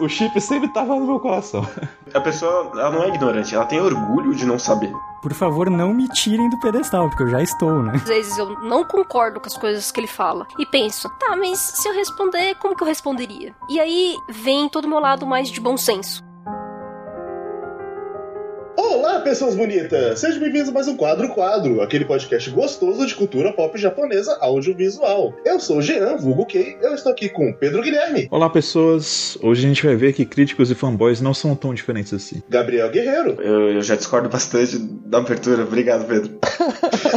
O chip sempre tava no meu coração. A pessoa, ela não é ignorante, ela tem orgulho de não saber. Por favor, não me tirem do pedestal, porque eu já estou, né? Às vezes eu não concordo com as coisas que ele fala. E penso, tá, mas se eu responder, como que eu responderia? E aí vem todo o meu lado mais de bom senso. Olá, pessoas bonitas! Sejam bem-vindos a mais um Quadro Quadro, aquele podcast gostoso de cultura pop japonesa audiovisual. Eu sou o Jean, vulgo Kei, eu estou aqui com Pedro Guilherme. Olá, pessoas. Hoje a gente vai ver que críticos e fanboys não são tão diferentes assim. Gabriel Guerreiro. Eu, eu já discordo bastante da abertura. Obrigado, Pedro.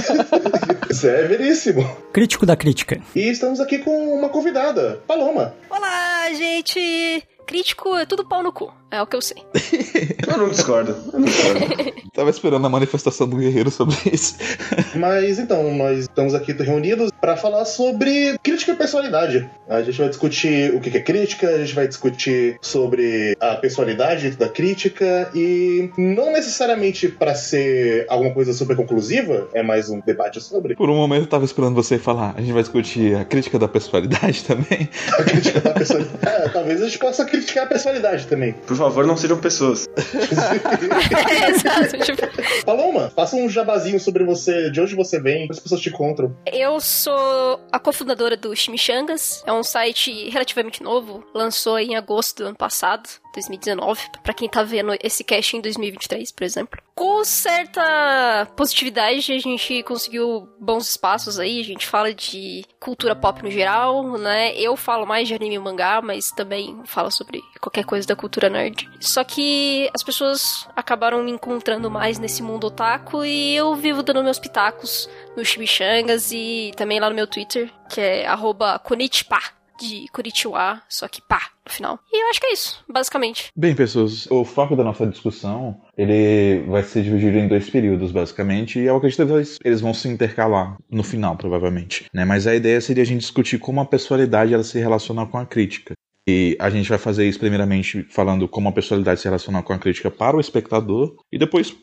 Severíssimo. Crítico da crítica. E estamos aqui com uma convidada, Paloma. Olá, gente! Crítico é tudo pau no cu, é o que eu sei. Eu não discordo. Eu não discordo. Tava esperando a manifestação do guerreiro sobre isso. Mas então, nós estamos aqui reunidos para falar sobre crítica e personalidade. A gente vai discutir o que é crítica, a gente vai discutir sobre a personalidade da crítica e não necessariamente para ser alguma coisa super conclusiva, é mais um debate sobre. Por um momento eu tava esperando você falar. A gente vai discutir a crítica da personalidade também. A crítica da personalidade. É, talvez a gente possa criticar a personalidade também. Por favor, não sejam pessoas. É, exato, tipo, Paloma, faça um jabazinho sobre você, de onde você vem, as pessoas te encontram. eu sou a cofundadora do Chimichangas, é um site relativamente novo, lançou em agosto do ano passado. 2019, pra quem tá vendo esse cast em 2023, por exemplo. Com certa positividade, a gente conseguiu bons espaços aí, a gente fala de cultura pop no geral, né? Eu falo mais de anime e mangá, mas também falo sobre qualquer coisa da cultura nerd. Só que as pessoas acabaram me encontrando mais nesse mundo otaku e eu vivo dando meus pitacos no Chimichangas e também lá no meu Twitter, que é arroba Konichipa, de Kuritiwa, só que pá no final. E eu acho que é isso, basicamente. Bem, pessoas, o foco da nossa discussão, ele vai ser dividido em dois períodos, basicamente, e eu acredito que eles vão se intercalar no final, provavelmente, né? Mas a ideia seria a gente discutir como a personalidade ela se relaciona com a crítica. E a gente vai fazer isso primeiramente falando como a personalidade se relaciona com a crítica para o espectador e depois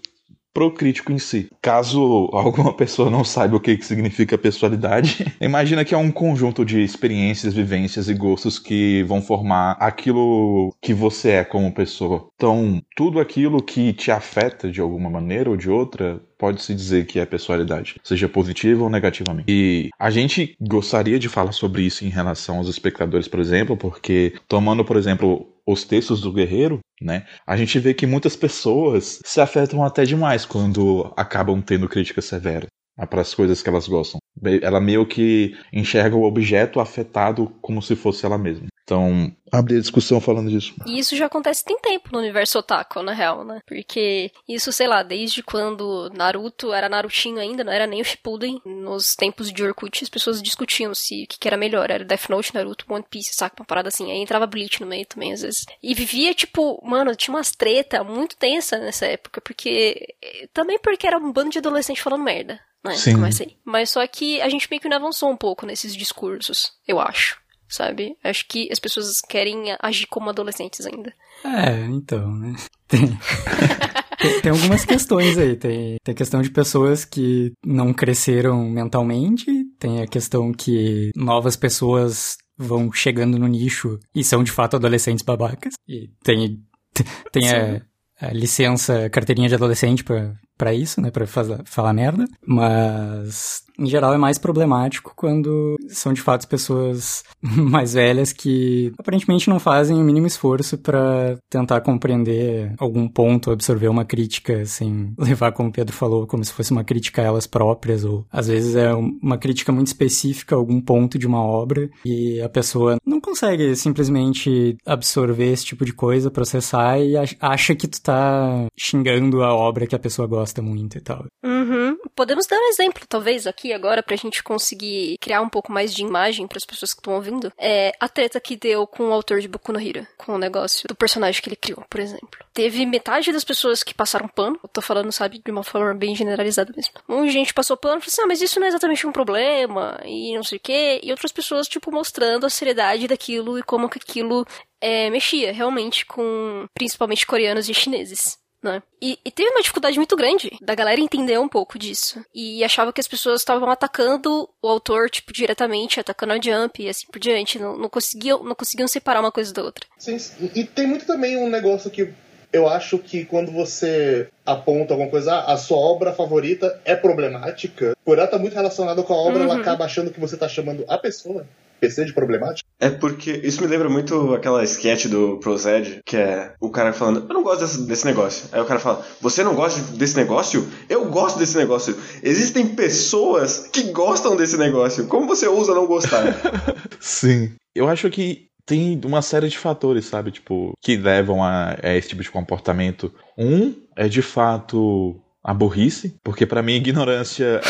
pro crítico em si. Caso alguma pessoa não saiba o que, que significa personalidade, imagina que é um conjunto de experiências, vivências e gostos que vão formar aquilo que você é como pessoa. Então, tudo aquilo que te afeta de alguma maneira ou de outra pode-se dizer que é personalidade, seja positiva ou negativamente. E a gente gostaria de falar sobre isso em relação aos espectadores, por exemplo, porque tomando, por exemplo, os textos do Guerreiro, né? A gente vê que muitas pessoas se afetam até demais quando acabam tendo críticas severas para as coisas que elas gostam. Ela meio que enxerga o objeto afetado como se fosse ela mesma. Então, abrir a discussão falando disso. E isso já acontece tem tempo no universo otaku, na real, né? Porque isso, sei lá, desde quando Naruto era Narutinho ainda, não era nem o Shippuden. Nos tempos de Orkut, as pessoas discutiam se o que, que era melhor. Era Death Note, Naruto, One Piece, saca? Uma parada assim. Aí entrava Bleach no meio também, às vezes. E vivia, tipo, mano, tinha umas treta muito tensa nessa época, porque... Também porque era um bando de adolescente falando merda. Né? Sim. Começa aí. Mas só que a gente meio que não avançou um pouco nesses discursos, eu acho sabe? Acho que as pessoas querem agir como adolescentes ainda. É, então, né? Tem, tem, tem algumas questões aí. Tem, tem a questão de pessoas que não cresceram mentalmente, tem a questão que novas pessoas vão chegando no nicho e são de fato adolescentes babacas. E tem, tem a, a licença, carteirinha de adolescente pra, pra isso, né? Pra faz, falar merda. Mas, em geral, é mais problemático quando são de fato pessoas mais velhas que aparentemente não fazem o mínimo esforço pra tentar compreender algum ponto, absorver uma crítica sem levar, como o Pedro falou, como se fosse uma crítica a elas próprias, ou às vezes é uma crítica muito específica a algum ponto de uma obra e a pessoa não consegue simplesmente absorver esse tipo de coisa, processar e ach- acha que tu tá xingando a obra que a pessoa gosta muito e tal. Uhum. Podemos dar um exemplo, talvez, aqui agora, pra gente conseguir criar um pouco mais de imagem para as pessoas que estão ouvindo. É a treta que deu com o autor de Boku no Hero, com o negócio do personagem que ele criou, por exemplo. Teve metade das pessoas que passaram pano, eu tô falando, sabe, de uma forma bem generalizada mesmo. Um gente passou pano e falou assim, ah, mas isso não é exatamente um problema, e não sei o quê. E outras pessoas, tipo, mostrando a seriedade daquilo e como que aquilo é, mexia realmente com, principalmente, coreanos e chineses. Né? E, e teve uma dificuldade muito grande da galera entender um pouco disso. E achava que as pessoas estavam atacando o autor, tipo, diretamente, atacando a Jump e assim por diante. Não, não, conseguiam, não conseguiam separar uma coisa da outra. Sim, e tem muito também um negócio que eu acho que quando você aponta alguma coisa, ah, a sua obra favorita é problemática, por ela estar tá muito relacionada com a obra, uhum. ela acaba achando que você está chamando a pessoa PC de problemática? É porque isso me lembra muito aquela sketch do Prozed, que é o cara falando, eu não gosto desse, desse, negócio. Aí o cara fala, você não gosta desse negócio? Eu gosto desse negócio. Existem pessoas que gostam desse negócio. Como você ousa não gostar? Sim. Eu acho que tem uma série de fatores, sabe? Tipo, que levam a, a esse tipo de comportamento. Um é de fato a burrice, porque para mim ignorância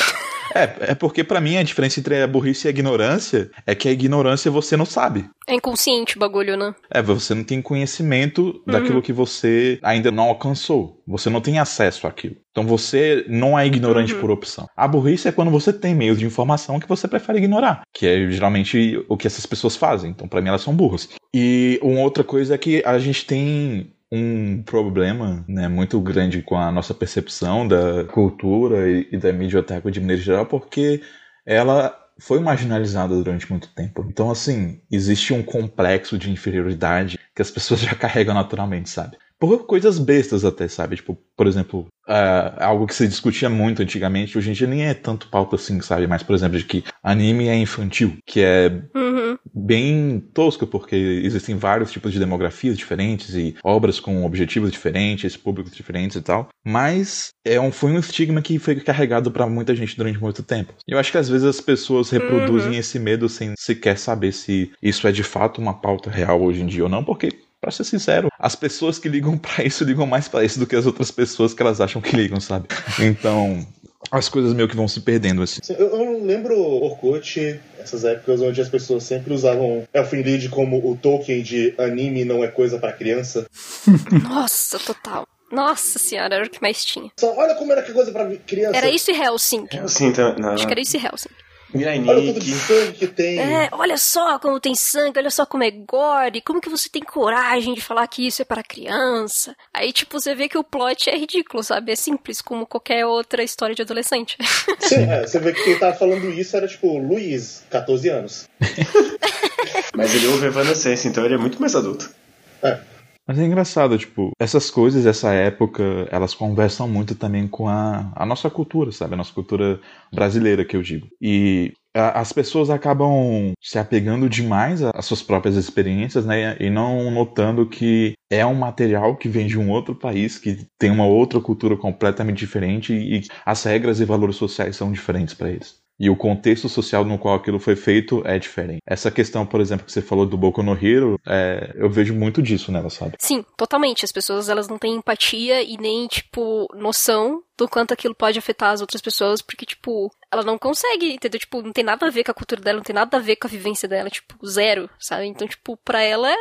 é, é porque para mim a diferença entre a burrice e a ignorância é que a ignorância você não sabe. É inconsciente o bagulho, né? É, você não tem conhecimento uhum. daquilo que você ainda não alcançou. Você não tem acesso àquilo. Então você não é ignorante uhum. por opção. A burrice é quando você tem meios de informação que você prefere ignorar, que é geralmente o que essas pessoas fazem. Então para mim elas são burras. E uma outra coisa é que a gente tem um problema né, muito grande com a nossa percepção da cultura e, e da otaku de maneira geral, porque ela foi marginalizada durante muito tempo. Então, assim, existe um complexo de inferioridade que as pessoas já carregam naturalmente, sabe? Por coisas bestas até, sabe? Tipo, por exemplo, uh, algo que se discutia muito antigamente, hoje em dia nem é tanto pauta assim, sabe? Mas, por exemplo, de que anime é infantil, que é uhum. bem tosco, porque existem vários tipos de demografias diferentes e obras com objetivos diferentes, públicos diferentes e tal. Mas é um, foi um estigma que foi carregado para muita gente durante muito tempo. Eu acho que às vezes as pessoas reproduzem uhum. esse medo sem sequer saber se isso é de fato uma pauta real hoje em dia ou não, porque Pra ser sincero, as pessoas que ligam para isso ligam mais para isso do que as outras pessoas que elas acham que ligam, sabe? Então, as coisas meio que vão se perdendo assim. Eu, eu lembro Orkut, essas épocas onde as pessoas sempre usavam Elfin Lied como o token de anime não é coisa para criança. Nossa, total. Nossa senhora, era o que mais tinha. Só olha como era que coisa pra criança. Era isso e Hellsing. Hellsing, não. Acho que era isso e Hellsing. Olha o de sangue que tem. É, olha só como tem sangue, olha só como é gore, como que você tem coragem de falar que isso é para criança. Aí, tipo, você vê que o plot é ridículo, sabe? É simples, como qualquer outra história de adolescente. Sim, é, você vê que quem tava falando isso era, tipo, Luiz, 14 anos. Mas ele ouve Evanescence, então ele é muito mais adulto. É. Mas é engraçado, tipo, essas coisas dessa época, elas conversam muito também com a, a nossa cultura, sabe? A nossa cultura brasileira, que eu digo. E a, as pessoas acabam se apegando demais às suas próprias experiências, né? E não notando que é um material que vem de um outro país, que tem uma outra cultura completamente diferente e as regras e valores sociais são diferentes para eles. E o contexto social no qual aquilo foi feito é diferente. Essa questão, por exemplo, que você falou do Boku no Hero, é, eu vejo muito disso nela, sabe? Sim, totalmente. As pessoas elas não têm empatia e nem, tipo, noção do quanto aquilo pode afetar as outras pessoas, porque, tipo, ela não consegue, entendeu? Tipo, não tem nada a ver com a cultura dela, não tem nada a ver com a vivência dela, tipo, zero, sabe? Então, tipo, pra ela,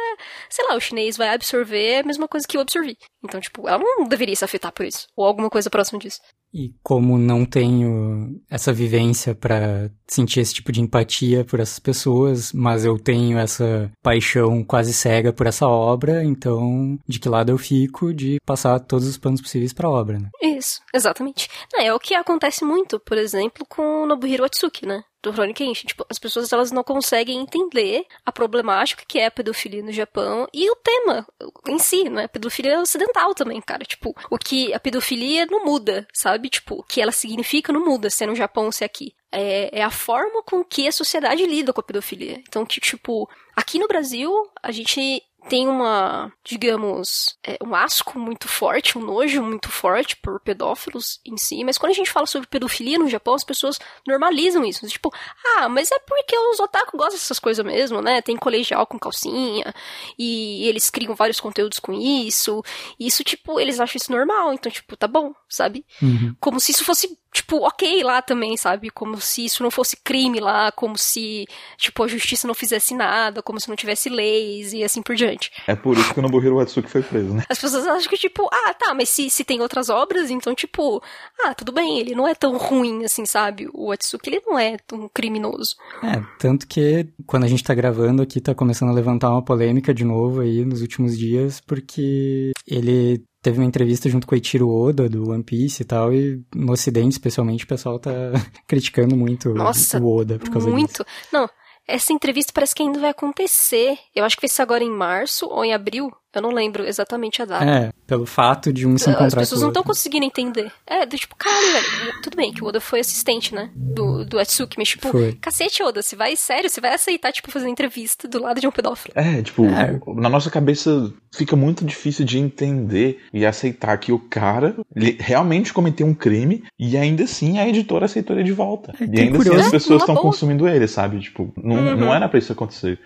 sei lá, o chinês vai absorver a mesma coisa que eu absorvi. Então, tipo, ela não deveria se afetar por isso, ou alguma coisa próxima disso. E como não tenho essa vivência para sentir esse tipo de empatia por essas pessoas, mas eu tenho essa paixão quase cega por essa obra, então de que lado eu fico de passar todos os planos possíveis para a obra, né? Isso, exatamente. É o que acontece muito, por exemplo, com Nobuhiro Atsuki, né? Do Rurouni Kenshin. Tipo, as pessoas elas não conseguem entender a problemática que é a pedofilia no Japão e o tema em si, né? A pedofilia ocidental também, cara. Tipo, o que a pedofilia não muda, sabe? Tipo, o que ela significa não muda, se é no Japão ou se é aqui. É, é a forma com que a sociedade lida com a pedofilia. Então, que, tipo, aqui no Brasil, a gente tem uma, digamos, é, um asco muito forte, um nojo muito forte por pedófilos em si, mas quando a gente fala sobre pedofilia no Japão, as pessoas normalizam isso. Tipo, ah, mas é porque os otaku gostam dessas coisas mesmo, né? Tem colegial com calcinha, e eles criam vários conteúdos com isso, e isso, tipo, eles acham isso normal, então, tipo, tá bom, sabe? Uhum. Como se isso fosse tipo, ok lá também, sabe? Como se isso não fosse crime lá, como se, tipo, a justiça não fizesse nada, como se não tivesse leis e assim por diante. É por isso que o Nobuhiro Watsuki foi preso, né? As pessoas acham que, tipo, ah, tá, mas se, se tem outras obras, então, tipo, ah, tudo bem, ele não é tão ruim assim, sabe? O Watsuki, ele não é tão criminoso. É, tanto que quando a gente tá gravando aqui, tá começando a levantar uma polêmica de novo aí nos últimos dias, porque ele teve uma entrevista junto com o Eiichiro Oda, do One Piece e tal, e no ocidente, especialmente, o pessoal tá criticando muito Nossa, o Oda por causa muito. disso. Não, essa entrevista parece que ainda vai acontecer. Eu acho que vai ser agora em março ou em abril. Eu não lembro exatamente a data. É, pelo fato de um se encontrar As pessoas não estão conseguindo entender. É, do tipo, caralho, velho. Tudo bem que o Oda foi assistente, né? Do, do Atsuki, mas tipo, Foi. cacete, Oda, você vai, sério, você vai aceitar, tipo, fazer entrevista do lado de um pedófilo. É, tipo, É. na nossa cabeça fica muito difícil de entender e aceitar que o cara realmente cometeu um crime e ainda assim a editora aceitou ele de volta. É, e ainda curioso. assim as pessoas estão consumindo ele, sabe? Tipo, não, Uhum. não era pra isso acontecer.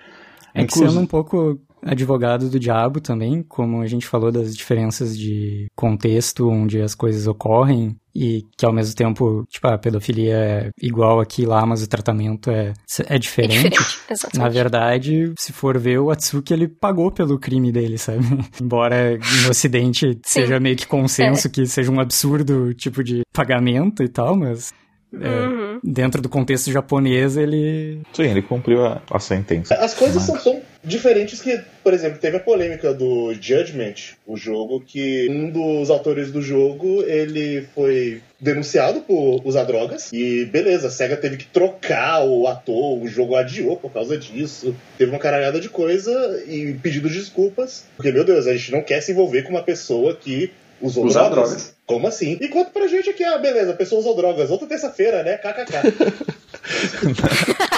É que Inclusive- sendo um pouco advogado do diabo também, como a gente falou das diferenças de contexto onde as coisas ocorrem e que ao mesmo tempo, tipo, a pedofilia é igual aqui e lá, mas o tratamento é, é É diferente. diferente, exatamente. Na verdade, se for ver, o Atsuki ele pagou pelo crime dele, sabe? Embora no ocidente seja meio que É. consenso que seja um absurdo tipo de pagamento e tal, mas é, Uhum. dentro do contexto japonês ele Sim, ele cumpriu a, a sentença. As coisas Mas- são tão diferentes que, por exemplo, teve a polêmica do Judgment, o jogo que um dos autores do jogo ele foi denunciado por usar drogas e beleza, a SEGA teve que trocar o ator, o jogo adiou por causa disso. Teve uma caralhada de coisa e pedido de desculpas, porque meu Deus, a gente não quer se envolver com uma pessoa que usou Usar drogas. drogas. Como assim? E conta pra gente aqui, ah, beleza, a pessoa usou drogas. Outra terça-feira, né? KKK.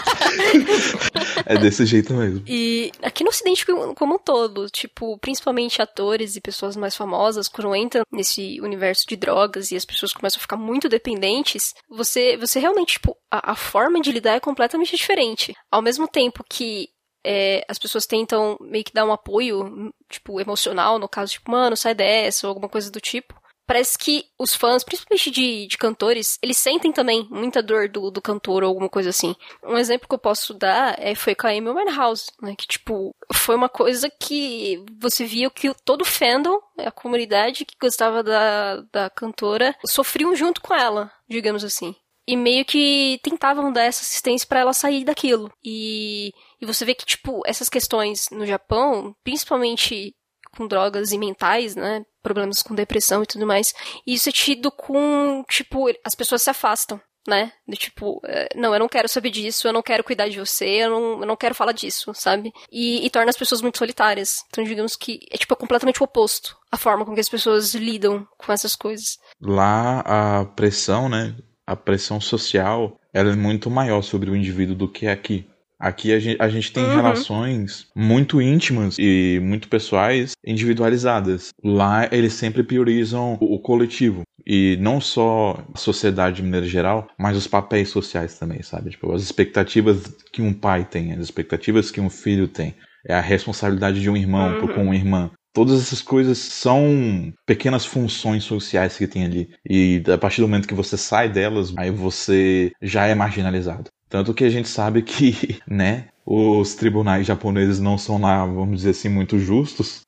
É desse jeito mesmo. E aqui no Ocidente como como um todo, tipo, principalmente atores e pessoas mais famosas, quando entram nesse universo de drogas e as pessoas começam a ficar muito dependentes, você, você realmente, tipo, a, a forma de lidar é completamente diferente. Ao mesmo tempo que é, as pessoas tentam meio que dar um apoio, tipo, emocional, no caso, tipo, mano, sai dessa, ou alguma coisa do tipo. Parece que os fãs, principalmente de, de cantores, eles sentem também muita dor do, do cantor ou alguma coisa assim. Um exemplo que eu posso dar é, foi com a Amy Winehouse, né? Que, tipo, foi uma coisa que você via que todo o fandom, a comunidade que gostava da, da cantora, sofriam junto com ela, digamos assim. E meio que tentavam dar essa assistência pra ela sair daquilo. E, e você vê que, tipo, essas questões no Japão, principalmente com drogas e mentais, né? Problemas com depressão e tudo mais. Isso é tido com, tipo, as pessoas se afastam, né? Do tipo, eh, não, eu não quero saber disso, eu não quero cuidar de você, eu não, eu não quero falar disso, sabe? E, e torna as pessoas muito solitárias. Então, digamos que é, tipo, é completamente o oposto a forma com que as pessoas lidam com essas coisas. Lá a pressão, né? A pressão social, ela é muito maior sobre o indivíduo do que aqui. Aqui a gente, a gente tem Uhum. relações muito íntimas e muito pessoais individualizadas. Lá eles sempre priorizam o, o coletivo. E não só a sociedade de maneira geral, mas os papéis sociais também, sabe? Tipo, as expectativas que um pai tem, as expectativas que um filho tem. É a responsabilidade de um irmão Uhum. com uma irmã. Todas essas coisas são pequenas funções sociais que tem ali. E a partir do momento que você sai delas, aí você já é marginalizado. Tanto que a gente sabe que, né, os tribunais japoneses não são lá, vamos dizer assim, muito justos.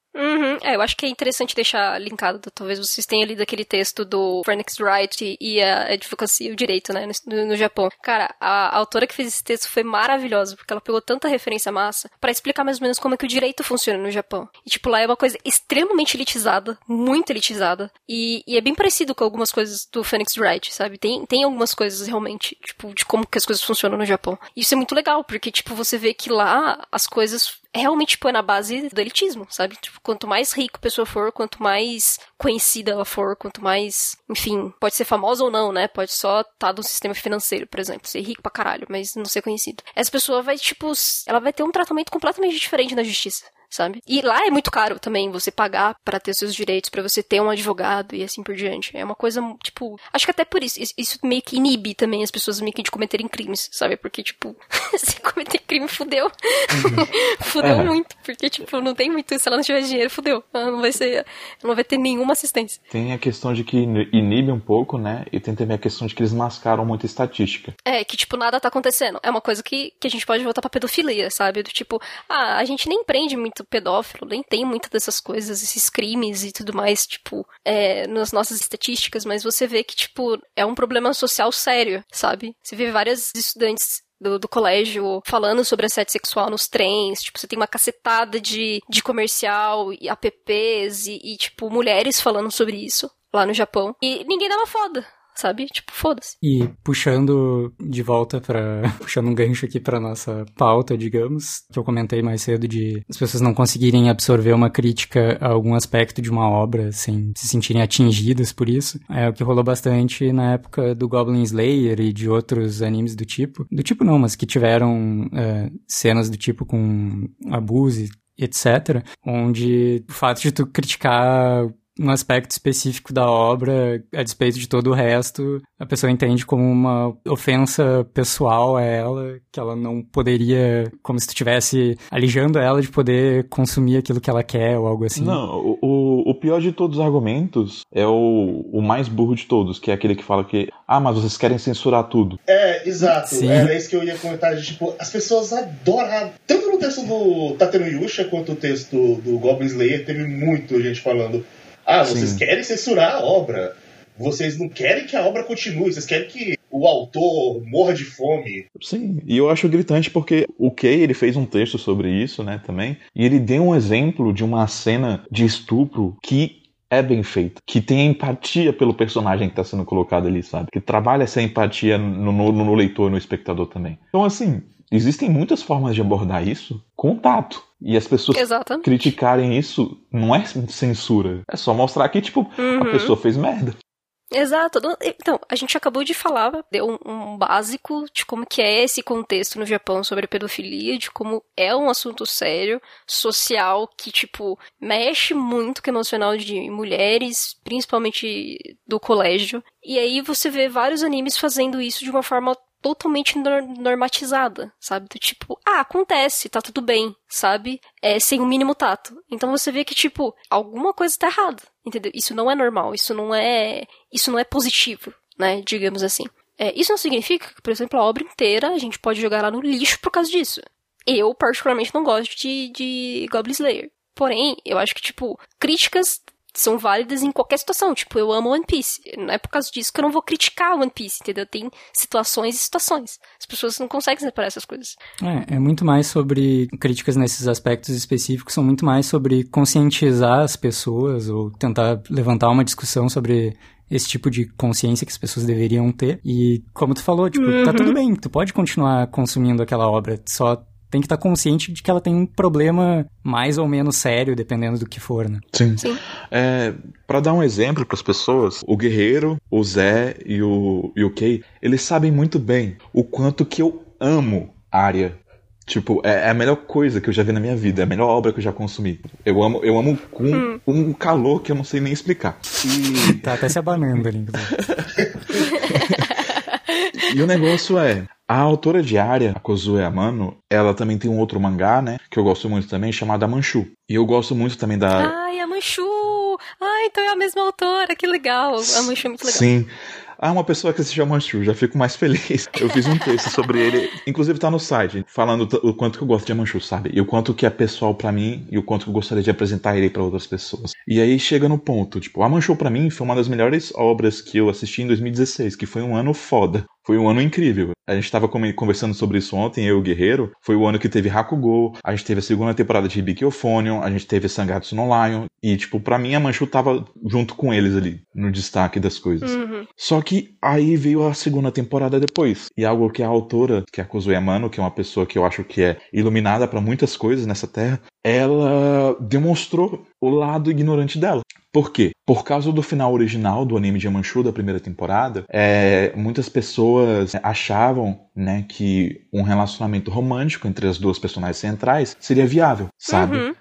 É, eu acho que é interessante deixar linkado. Talvez vocês tenham lido aquele texto do Phoenix Wright e a advocacia, o direito, né, no, no Japão. Cara, a, a autora que fez esse texto foi maravilhosa, porque ela pegou tanta referência massa pra explicar mais ou menos como é que o direito funciona no Japão. E, tipo, lá é uma coisa extremamente elitizada, muito elitizada. E, e é bem parecido com algumas coisas do Phoenix Wright, sabe? Tem, tem algumas coisas realmente, tipo, de como que as coisas funcionam no Japão. E isso é muito legal, porque, tipo, você vê que lá as coisas realmente põe na base do elitismo, sabe? Tipo, quanto mais rico a pessoa for, quanto mais conhecida ela for, quanto mais, enfim, pode ser famosa ou não, né? Pode só estar tá no sistema financeiro, por exemplo, ser rico pra caralho, mas não ser conhecido. Essa pessoa vai, tipo, ela vai ter um tratamento completamente diferente na justiça. Sabe? E lá é muito caro também você pagar pra ter seus direitos, pra você ter um advogado e assim por diante. É uma coisa, tipo. Acho que até por isso. Isso- meio que inibe também as pessoas meio que de cometerem crimes, sabe? Porque, tipo, se cometer crime, fudeu. fudeu É. muito. Porque, tipo, não tem muito. Se ela não tiver dinheiro, fudeu. Ela não vai ser. Não vai ter nenhuma assistência. Tem a questão de que inibe um pouco, né? E tem também a questão de que eles mascaram muita estatística. É, que, tipo, nada tá acontecendo. É uma coisa que, que a gente pode voltar pra pedofilia, sabe? Do tipo, ah, a gente nem prende muito pedófilo, nem tem muitas dessas coisas, esses crimes e tudo mais, tipo, é, nas nossas estatísticas, mas você vê que, tipo, é um problema social sério, sabe? Você vê várias estudantes do, do colégio falando sobre assédio sexual nos trens. Tipo, você tem uma cacetada de, de comercial e apps e, e, tipo, mulheres falando sobre isso lá no Japão. E ninguém dava foda sabe? Tipo, foda-se. E puxando de volta para puxando um gancho aqui para nossa pauta, digamos, que eu comentei mais cedo de as pessoas não conseguirem absorver uma crítica a algum aspecto de uma obra sem se sentirem atingidas por isso. É o que rolou bastante na época do Goblin Slayer e de outros animes do tipo. Do tipo não, mas que tiveram é, cenas do tipo com abuso etc., onde o fato de tu criticar um aspecto específico da obra, a despeito de todo o resto, a pessoa entende como uma ofensa pessoal a ela, que ela não poderia, como se estivesse alijando ela de poder consumir aquilo que ela quer ou algo assim. Não, o, o pior de todos os argumentos é o, o mais burro de todos, que é aquele que fala que, ah, mas vocês querem censurar tudo. É, exato. Sim. Era isso que eu ia comentar. De, tipo, as pessoas adoram. Tanto no texto do Tateno Yusha quanto o texto do Goblin Slayer, teve muito gente falando ah, vocês Sim. querem censurar a obra. Vocês não querem que a obra continue, vocês querem que o autor morra de fome. Sim, e eu acho gritante porque o Kay, ele fez um texto sobre isso, né, também, e ele deu um exemplo de uma cena de estupro que é bem feita, que tem empatia pelo personagem que está sendo colocado ali, sabe? Que trabalha essa empatia no, no, no leitor, no espectador também. Então, assim, existem muitas formas de abordar isso com tato. E as pessoas Exatamente. criticarem isso não é censura. É só mostrar que, tipo, uhum. a pessoa fez merda. Exato. Então, a gente acabou de falar, deu um, um, básico de como que é esse contexto no Japão sobre pedofilia, de como é um assunto sério, social, que, tipo, mexe muito com o emocional de mulheres, principalmente do colégio. E aí você vê vários animes fazendo isso de uma forma totalmente normatizada, sabe? Do tipo, ah, acontece, tá tudo bem, sabe? É sem o mínimo tato. Então você vê que, tipo, alguma coisa tá errada, entendeu? Isso não é normal, isso não é. Isso não é positivo, né? Digamos assim. É, isso não significa que, por exemplo, a obra inteira a gente pode jogar lá no lixo por causa disso. Eu, particularmente, não gosto de, de Goblin Slayer. Porém, eu acho que, tipo, críticas são válidas em qualquer situação. Tipo, eu amo One Piece. Não é por causa disso que eu não vou criticar One Piece, entendeu? Tem situações e situações. As pessoas não conseguem separar essas coisas. É, é muito mais sobre críticas nesses aspectos específicos, são muito mais sobre conscientizar as pessoas ou tentar levantar uma discussão sobre esse tipo de consciência que as pessoas deveriam ter. E como tu falou, tipo, uhum. tá tudo uhum. bem, tu pode continuar consumindo aquela obra, só tem que estar consciente de que ela tem um problema mais ou menos sério, dependendo do que for, né? Sim. Sim. É, para dar um exemplo para as pessoas, o Guerreiro, o Zé e o, e o Kay, eles sabem muito bem o quanto que eu amo área Tipo, é, é, a melhor coisa que eu já vi na minha vida, é a melhor obra que eu já consumi. Eu amo, eu amo com hum. um calor que eu não sei nem explicar. E... tá até se abanando ali. e o negócio é, a autora diária, a Kozue Amano, ela também tem um outro mangá, né? Que eu gosto muito também, chamado Manchu. E eu gosto muito também da. Ai, a Manchu! Ai, então é a mesma autora, que legal. A Manchu é muito legal. Sim. Ah, uma pessoa que assistiu a Manchu, já fico mais feliz. Eu fiz um texto sobre ele, inclusive tá no site, falando o quanto que eu gosto de Manchu, sabe? E o quanto que é pessoal para mim e o quanto que eu gostaria de apresentar ele para outras pessoas. E aí chega no ponto, tipo, a Manchu para mim foi uma das melhores obras que eu assisti em 2016, que foi um ano foda. Foi um ano incrível. A gente estava conversando sobre isso ontem, eu e o Guerreiro. Foi o ano que teve Hakugo, a gente teve a segunda temporada de Euphonium, a gente teve Sangatsu no Lion. E, tipo, pra mim a Manchu tava junto com eles ali, no destaque das coisas. Uhum. Só que aí veio a segunda temporada depois. E algo que a autora, que é a Kozuya Mano, que é uma pessoa que eu acho que é iluminada para muitas coisas nessa terra, ela demonstrou o lado ignorante dela. Por quê? Por causa do final original do anime de Manchu da primeira temporada, é, muitas pessoas achavam né, que um relacionamento romântico entre as duas personagens centrais seria viável, sabe? Uhum.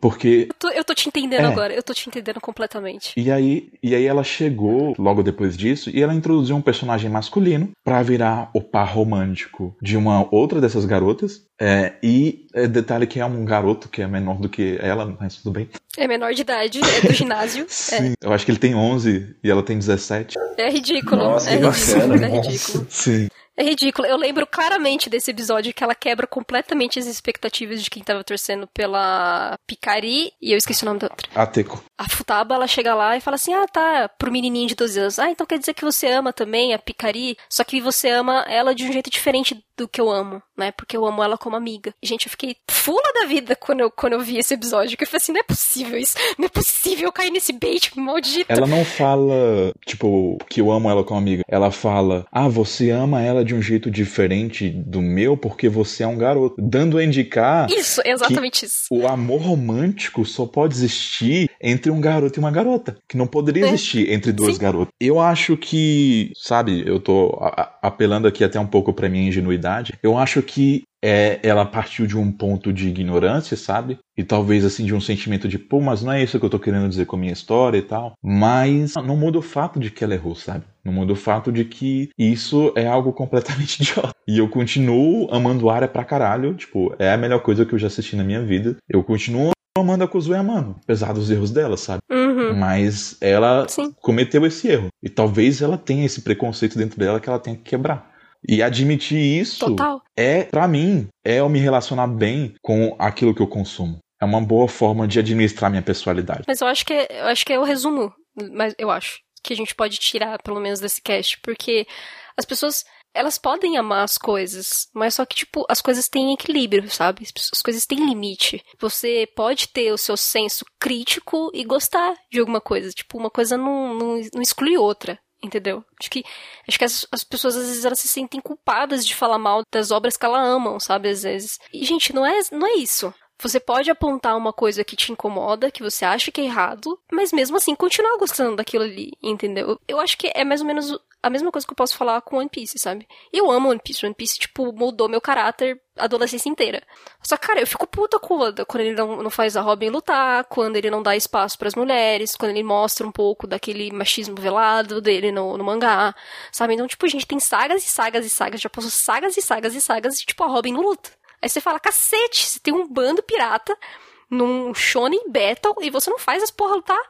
Porque. Eu tô, eu tô te entendendo é. agora, eu tô te entendendo completamente. E aí, e aí ela chegou logo depois disso e ela introduziu um personagem masculino para virar o par romântico de uma outra dessas garotas. É, e é, detalhe que é um garoto que é menor do que ela, mas tudo bem. É menor de idade, é do ginásio. Sim, é. eu acho que ele tem 11 e ela tem 17. É ridículo, Nossa, é ridículo, é ridículo. Sim. É ridículo. Eu lembro claramente desse episódio que ela quebra completamente as expectativas de quem tava torcendo pela Picari e eu esqueci o nome da outra. A Teco. A Futaba, ela chega lá e fala assim: Ah, tá, pro menininho de 12 anos. Ah, então quer dizer que você ama também a Picari, só que você ama ela de um jeito diferente do que eu amo, né? Porque eu amo ela como amiga. Gente, eu fiquei fula da vida quando eu, quando eu vi esse episódio, que eu falei assim: não é possível isso, não é possível eu cair nesse bait maldito. Ela não fala, tipo, que eu amo ela como amiga. Ela fala, ah, você ama ela de um jeito diferente do meu porque você é um garoto. Dando a indicar. Isso, exatamente isso. O amor romântico só pode existir entre um garoto e uma garota. Que não poderia É. existir entre duas Sim. garotas. Eu acho que, sabe, eu tô apelando aqui até um pouco pra minha ingenuidade. Eu acho que é, ela partiu de um ponto de ignorância, sabe? E talvez assim de um sentimento de, pô, mas não é isso que eu tô querendo dizer com a minha história e tal. Mas não muda o fato de que ela errou, sabe? Não muda o fato de que isso é algo completamente idiota. E eu continuo amando a área pra caralho. Tipo, é a melhor coisa que eu já assisti na minha vida. Eu continuo amando a Kuzue amando, apesar dos erros dela, sabe? Uhum. Mas ela Sim. cometeu esse erro. E talvez ela tenha esse preconceito dentro dela que ela tenha que quebrar. E admitir isso Total. é, pra mim, é eu me relacionar bem com aquilo que eu consumo. É uma boa forma de administrar minha personalidade. Mas eu acho que é, eu acho que é o resumo, mas eu acho que a gente pode tirar pelo menos desse cast, porque as pessoas elas podem amar as coisas, mas só que tipo as coisas têm equilíbrio, sabe? As coisas têm limite. Você pode ter o seu senso crítico e gostar de alguma coisa, tipo uma coisa não, não, não exclui outra. Entendeu? Acho que, acho que as, as pessoas às vezes elas se sentem culpadas de falar mal das obras que elas amam, sabe? Às vezes. E, gente, não é, não é isso. Você pode apontar uma coisa que te incomoda, que você acha que é errado, mas mesmo assim continuar gostando daquilo ali, entendeu? Eu acho que é mais ou menos a mesma coisa que eu posso falar com One Piece, sabe? Eu amo One Piece. One Piece, tipo, moldou meu caráter a adolescência inteira. Só que, cara, eu fico puta com o Oda quando ele não, não faz a Robin lutar, quando ele não dá espaço pras mulheres, quando ele mostra um pouco daquele machismo velado dele no, no mangá, sabe? Então, tipo, gente, tem sagas e sagas e sagas, já passou sagas e sagas e sagas, e, tipo, a Robin não luta. Aí você fala, cacete, você tem um bando pirata num shonen battle e você não faz as porra lutar.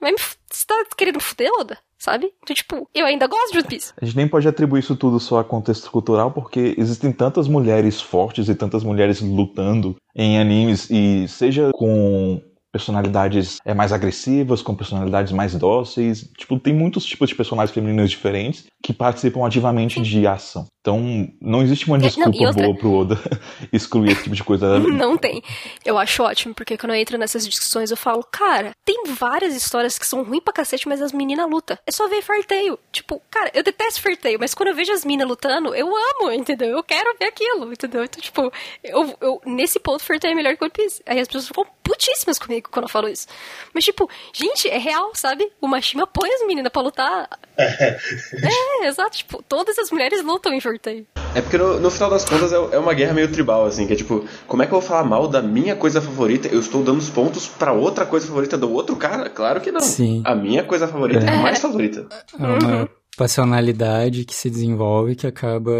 Mas você tá querendo fuder, Oda? Sabe? Então, tipo, eu ainda gosto de One Piece. A gente nem pode atribuir isso tudo só a contexto cultural, porque existem tantas mulheres fortes e tantas mulheres lutando em animes, e seja com personalidades é, mais agressivas, com personalidades mais dóceis. Tipo, tem muitos tipos de personagens femininos diferentes que participam ativamente de ação. Então, não existe uma É, não, desculpa e outra- boa pro Oda excluir esse tipo de coisa. Não tem. Eu acho ótimo, porque quando eu entro nessas discussões eu falo, cara, tem várias histórias que são ruins pra cacete, mas as meninas lutam. É só ver Farteio. Tipo, cara, eu detesto Farteio, mas quando eu vejo as minas lutando, eu amo, entendeu? Eu quero ver aquilo, entendeu? Então, tipo, eu, eu nesse ponto Farteio é melhor que One Piece. Aí as pessoas ficam putíssimas comigo quando eu falo isso. Mas, tipo, gente, é real, sabe? O Mashima põe as meninas pra lutar. é, exato. Tipo, todas as mulheres lutam em Farteio. É porque no, no final das contas é, é uma guerra meio tribal, assim, que é tipo, como é que eu vou falar mal da minha coisa favorita? Eu estou dando os pontos pra outra coisa favorita do outro cara? Claro que não. Sim. A minha coisa favorita é, a mais favorita. É uma passionalidade que se desenvolve que acaba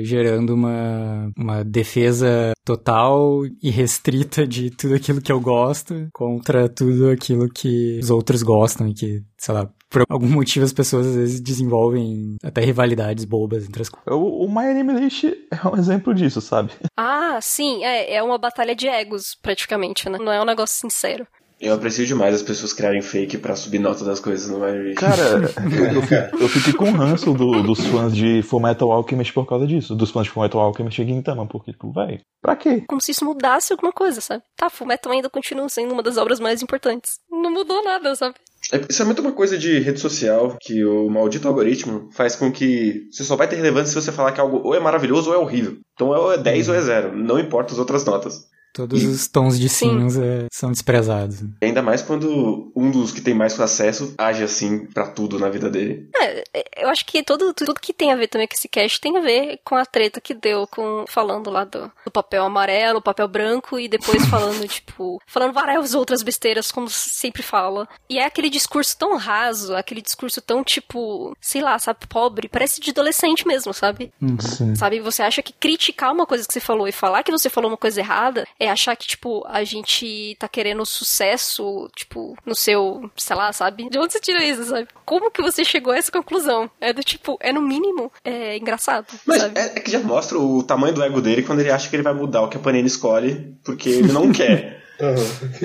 gerando uma, uma defesa total e restrita de tudo aquilo que eu gosto contra tudo aquilo que os outros gostam e que, sei lá, por algum motivo as pessoas às vezes desenvolvem até rivalidades bobas entre as coisas. O, o My Anime List é um exemplo disso, sabe? Ah, sim, é, é uma batalha de egos, praticamente, né? Não é um negócio sincero. Eu aprecio demais as pessoas criarem fake pra subir nota das coisas no My Reach. Cara, eu, eu fiquei com ranço do- dos fãs de Fullmetal Alchemist por causa disso. Dos fãs de Fullmetal Alchemist e Gintama, porque, tipo, véi, pra quê? Como se isso mudasse alguma coisa, sabe? Tá, Fullmetal ainda continua sendo uma das obras mais importantes. Não mudou nada, sabe? É, Isso é muito uma coisa de rede social que o maldito algoritmo faz com que você só vai ter relevância se você falar que algo ou é maravilhoso ou é horrível. Então ou é 10 ou é 0, não importa as outras notas. Todos os tons de cinza são desprezados. Ainda mais quando um dos que tem mais acesso age assim pra tudo na vida dele. É, eu acho que todo, tudo que tem a ver também com esse cast tem a ver com a treta que deu com falando lá do, do papel amarelo, papel branco e depois falando, tipo, falando várias outras besteiras, como sempre fala. E é aquele discurso tão raso, aquele discurso tão, tipo, sei lá, sabe, pobre, parece de adolescente mesmo, sabe? Sim. Sabe, você acha que criticar uma coisa que você falou e falar que você falou uma coisa errada é é achar que, tipo, a gente tá querendo sucesso, tipo, no seu, sei lá, sabe? De onde você tira isso, sabe? Como que você chegou a essa conclusão? É do tipo, é no mínimo, é engraçado. Mas sabe? é, é que já mostra o tamanho do ego dele quando ele acha que ele vai mudar o que a Panini escolhe, porque ele não quer. Aham.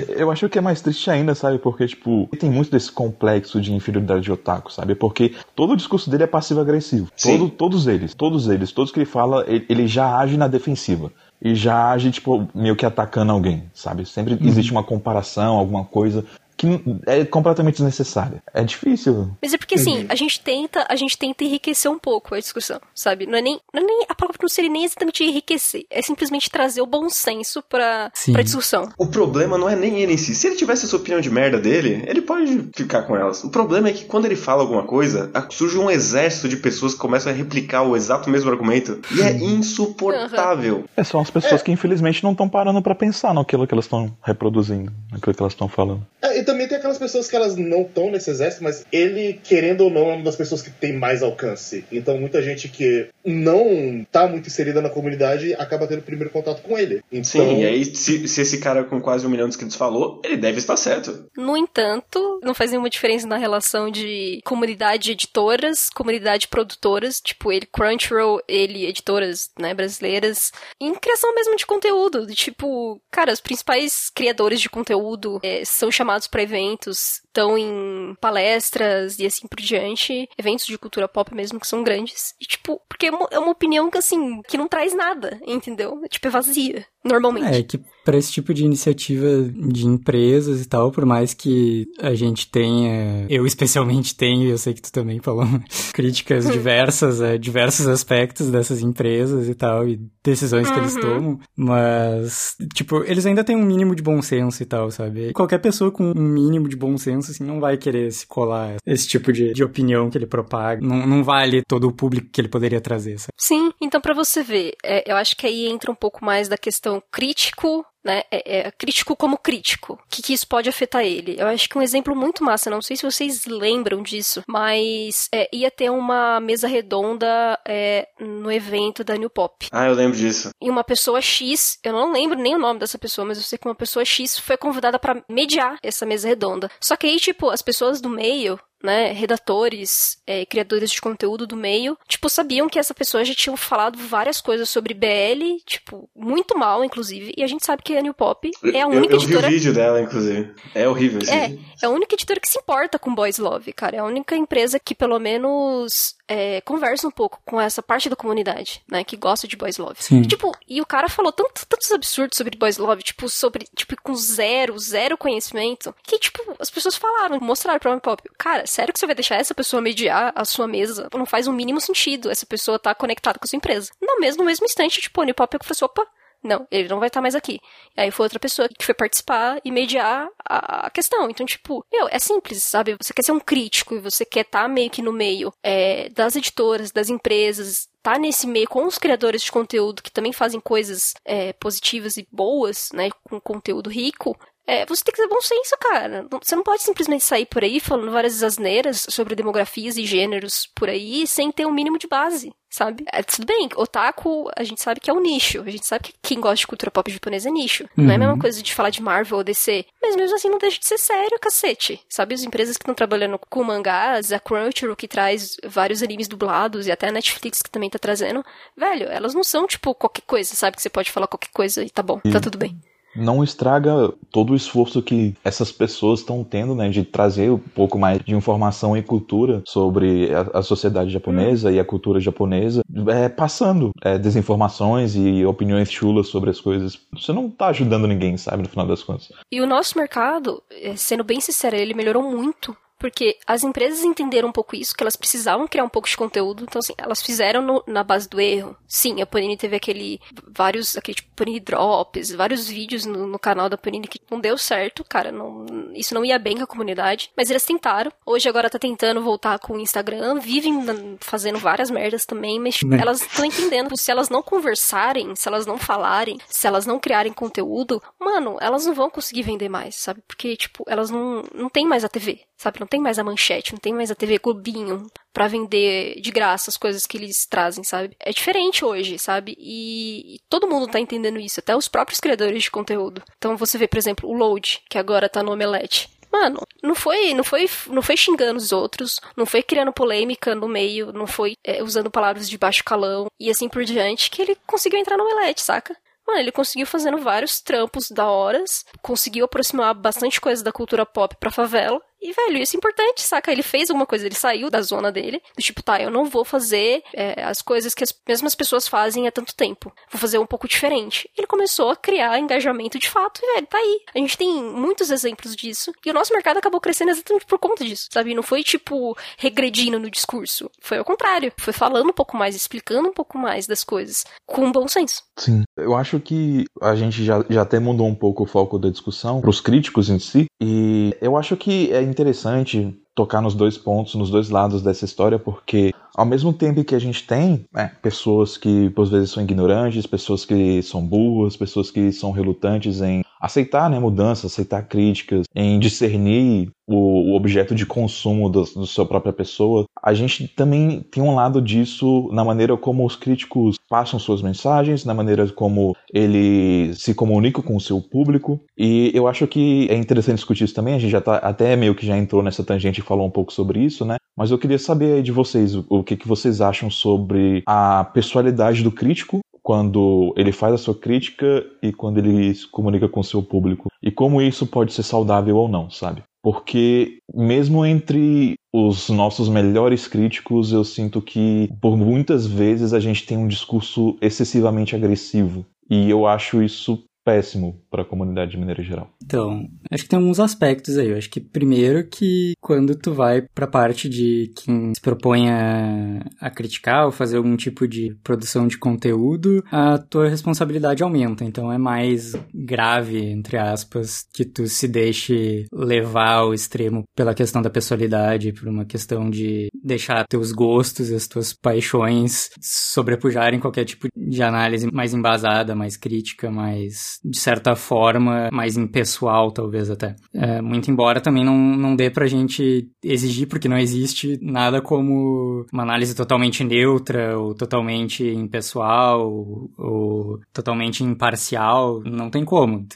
Eu acho que é mais triste ainda, sabe? Porque, tipo, tem muito desse complexo de inferioridade de otaku, sabe? Porque todo o discurso dele é passivo-agressivo. Todo, todos eles, todos eles, todos que ele fala, ele, ele já age na defensiva. E já age, tipo, meio que atacando alguém, sabe? Sempre existe uma comparação, alguma coisa que é completamente desnecessária. É difícil. Mas é porque assim, a gente tenta, a gente tenta enriquecer um pouco a discussão, sabe? Não é nem, não é nem a palavra não seria nem exatamente enriquecer, é simplesmente trazer o bom senso pra, Sim. pra discussão. O problema não é nem ele em si. Se ele tivesse essa opinião de merda dele, ele pode ficar com elas. O problema é que quando ele fala alguma coisa, surge um exército de pessoas que começam a replicar o exato mesmo argumento. E é insuportável. É, são as pessoas que infelizmente não estão parando pra pensar naquilo que elas estão reproduzindo, naquilo que elas estão falando. É, e também tem aquelas pessoas que elas não estão nesse exército, mas ele, querendo ou não, é uma das pessoas que tem mais alcance. Então muita gente que não tá muito inserida na comunidade acaba tendo o primeiro contato com ele. Então, Sim, e aí se, se esse cara com quase um milhão de inscritos falou, ele deve estar certo. No entanto, não faz nenhuma diferença na relação de comunidade editoras, comunidade produtoras, tipo ele Crunchyroll, ele editoras, né, brasileiras, em criação mesmo de conteúdo, de tipo, cara, os principais criadores de conteúdo eh, são chamados pra eventos, estão em palestras e assim por diante, eventos de cultura pop mesmo que são grandes. E tipo, porque é uma, é uma opinião que assim, que não traz nada, entendeu? Tipo, é vazia, normalmente. É que para esse tipo de iniciativa de empresas e tal, por mais que a gente tenha, eu especialmente tenho, e eu sei que tu também falou, críticas diversas a diversos aspectos dessas empresas e tal, e decisões que eles Uhum. tomam, mas, tipo, eles ainda têm um mínimo de bom senso e tal, sabe? Qualquer pessoa com um mínimo de bom senso, assim, não vai querer se colar esse tipo de, de opinião que ele propaga, não, não vale todo o público que ele poderia trazer, sabe? Sim, então pra você ver, é, eu acho que aí entra um pouco mais da questão crítico, né? É, é, crítico como crítico. O que, que isso pode afetar ele? Eu acho que um exemplo muito massa, não sei se vocês lembram disso, mas é, ia ter uma mesa redonda é, no evento da New Pop. Ah, eu lembro disso. E uma pessoa X, eu não lembro nem o nome dessa pessoa, mas eu sei que uma pessoa X foi convidada pra mediar essa mesa redonda. Só que aí, tipo, as pessoas do meio, né, redatores, é, criadores de conteúdo do meio, tipo, sabiam que essa pessoa já tinha falado várias coisas sobre BL, tipo, muito mal, inclusive, e a gente sabe que a New Pop é a Eu- única eu, vi o editora vídeo dela, inclusive. É horrível esse é, vídeo. é a única editora que se importa com Boys Love, cara. É a única empresa que, pelo menos, é, conversa um pouco com essa parte da comunidade, né? Que gosta de Boys Love. Sim. E, tipo, e o cara falou tanto, tantos absurdos sobre Boys Love, tipo, sobre, tipo, com zero, zero conhecimento, que, tipo, as pessoas falaram, mostraram pra Pop. Cara, sério que você vai deixar essa pessoa mediar a sua mesa? Não faz o mínimo sentido essa pessoa tá conectada com a sua empresa. No mesmo, no mesmo instante, tipo, a Unipop falou assim, opa, não, ele não vai estar mais aqui. E aí foi outra pessoa que foi participar e mediar a, questão. Então, tipo, meu, é simples, sabe? Você quer ser um crítico e você quer estar meio que no meio é, das editoras, das empresas, tá nesse meio com os criadores de conteúdo que também fazem coisas é, positivas e boas, né? Com conteúdo rico. É, você tem que ter bom senso, cara. Você não pode simplesmente sair por aí falando várias asneiras sobre demografias e gêneros por aí sem ter um mínimo de base, sabe? É, tudo bem, otaku, a gente sabe que é um nicho. A gente sabe que quem gosta de cultura pop japonesa é nicho. Não é a mesma coisa de falar de Marvel ou DC. Mas mesmo assim não deixa de ser sério, cacete. Sabe, as empresas que estão trabalhando com mangás, a Crunchyroll que traz vários animes dublados e até a Netflix que também tá trazendo, velho, elas não são tipo qualquer coisa, sabe? Que você pode falar qualquer coisa e tá bom, tá tudo bem. Não estraga todo o esforço que essas pessoas estão tendo, né, de trazer um pouco mais de informação e cultura sobre a, a sociedade japonesa e a cultura japonesa, é, passando é, desinformações e opiniões chulas sobre as coisas. Você não tá ajudando ninguém, sabe, no final das contas. E o nosso mercado, eh, sendo bem sincero, ele melhorou muito. Porque as empresas entenderam um pouco isso, que elas precisavam criar um pouco de conteúdo. Então, assim, elas fizeram no- na base do erro. Sim, a Panini teve aquele. vários. aquele tipo Panini Drops, vários vídeos no, no canal da Panini que não deu certo, cara. Não, isso não ia bem com a comunidade. Mas eles tentaram. Hoje agora tá tentando voltar com o Instagram. Vivem fazendo várias merdas também, mas tipo, elas estão entendendo. Se elas não conversarem, se elas não falarem, se elas não criarem conteúdo, mano, elas não vão conseguir vender mais, sabe? Porque, tipo, elas não, não têm mais a TV, sabe? Não tem mais a manchete, não tem mais a TV Globinho para vender de graça as coisas que eles trazem, sabe? É diferente hoje, sabe? E, e todo mundo tá entendendo isso, até os próprios criadores de conteúdo. Então você vê, por exemplo, o Load, que agora tá no Omelete. Mano, não foi, não foi, não foi xingando os outros, não foi criando polêmica no meio, não foi é, usando palavras de baixo calão e assim por diante que ele conseguiu entrar no Omelete, saca? Mano, ele conseguiu fazendo vários trampos da horas, conseguiu aproximar bastante coisa da cultura pop pra favela e, velho, isso é importante, saca? Ele fez alguma coisa, ele saiu da zona dele, do tipo, tá, eu não vou fazer é, as coisas que as mesmas pessoas fazem há tanto tempo. Vou fazer um pouco diferente. Ele começou a criar engajamento de fato, e, velho, tá aí. A gente tem muitos exemplos disso, e o nosso mercado acabou crescendo exatamente por conta disso, sabe? Não foi, tipo, regredindo no discurso. Foi ao contrário. Foi falando um pouco mais, explicando um pouco mais das coisas, com bom senso. Sim. Eu acho que a gente já, já até mudou um pouco o foco da discussão pros críticos em si, e eu acho que é interessante tocar nos dois pontos, nos dois lados dessa história, porque ao mesmo tempo que a gente tem né, pessoas que por vezes são ignorantes, pessoas que são burras, pessoas que são relutantes em aceitar né, mudanças, aceitar críticas, em discernir o, o objeto de consumo da sua própria pessoa, a gente também tem um lado disso na maneira como os críticos passam suas mensagens, na maneira como ele se comunica com o seu público. E eu acho que é interessante discutir isso também. A gente já tá até meio que já entrou nessa tangente e falou um pouco sobre isso, né? Mas eu queria saber aí de vocês o, que, que vocês acham sobre a pessoalidade do crítico quando ele faz a sua crítica e quando ele se comunica com o seu público. E como isso pode ser saudável ou não, sabe? Porque mesmo entre os nossos melhores críticos, eu sinto que por muitas vezes a gente tem um discurso excessivamente agressivo. E eu acho isso péssimo para a comunidade de maneira geral. Então, acho que tem alguns aspectos aí. Eu acho que primeiro que quando tu vai para a parte de quem se propõe a, a, criticar ou fazer algum tipo de produção de conteúdo, a tua responsabilidade aumenta. Então é mais grave, entre aspas, que tu se deixe levar ao extremo pela questão da personalidade, por uma questão de deixar teus gostos e as tuas paixões sobrepujarem qualquer tipo de análise mais embasada, mais crítica, mais de certa forma, mais impessoal, talvez até. É, muito embora também não, não dê pra gente exigir, porque não existe nada como uma análise totalmente neutra, ou totalmente impessoal, ou, ou totalmente imparcial. Não tem como.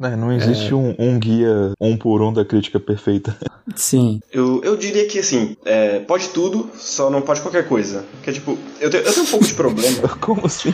É, não existe é... um, um, guia um por um da crítica perfeita. Sim. Eu, eu diria que, assim, é, pode tudo, só não pode qualquer coisa. Que é tipo, eu tenho, eu tenho um pouco de problema. Como assim?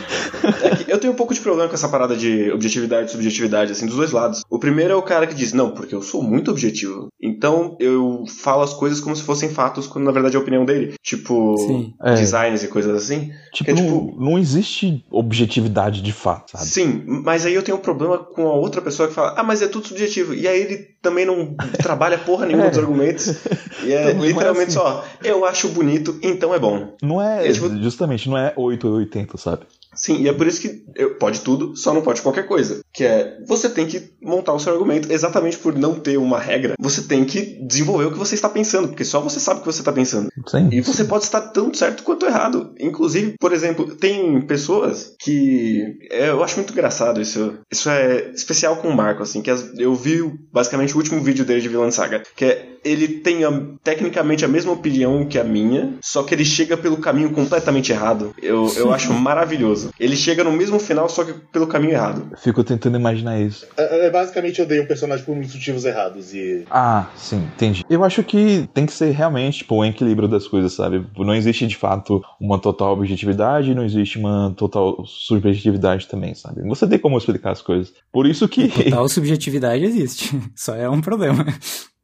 É eu tenho um pouco de problema com essa parada de objetividade e subjetividade, assim, dos dois lados. O primeiro é o cara que diz, não, porque eu sou muito objetivo. Então eu falo as coisas como se fossem fatos, quando na verdade é a opinião dele. Tipo, Sim. designs é. e coisas assim. Tipo, é, tipo, não, não existe objetividade de fato, sabe? Sim, mas aí eu tenho um problema com a outra pessoa que fala, ah, mas é tudo subjetivo. E aí ele também não trabalha porra nenhuma é. dos argumentos. E é literalmente é assim. só, eu acho bonito, então é bom. Não é, é tipo... justamente, não é 8 ou 80, sabe? Sim, e é por isso que eu, pode tudo, só não pode qualquer coisa. Que é, você tem que montar o seu argumento exatamente por não ter uma regra. Você tem que desenvolver o que você está pensando, porque só você sabe o que você está pensando. Sim. E você pode estar tanto certo quanto errado. Inclusive, por exemplo, tem pessoas que. É, eu acho muito engraçado isso. Isso é especial com o Marco, assim, que eu vi basicamente o último vídeo dele de Vilã Saga, que é ele tem a, tecnicamente a mesma opinião que a minha, só que ele chega pelo caminho completamente errado. Eu, eu acho maravilhoso. Ele chega no mesmo final, só que pelo caminho errado. Fico tentando imaginar isso. É, é, basicamente, eu dei um personagem por motivos errados e. Ah, sim, entendi. Eu acho que tem que ser realmente tipo, um equilíbrio das coisas, sabe? Não existe de fato uma total objetividade, não existe uma total subjetividade também, sabe? Você tem como explicar as coisas. Por isso que. Total subjetividade existe. Só é um problema.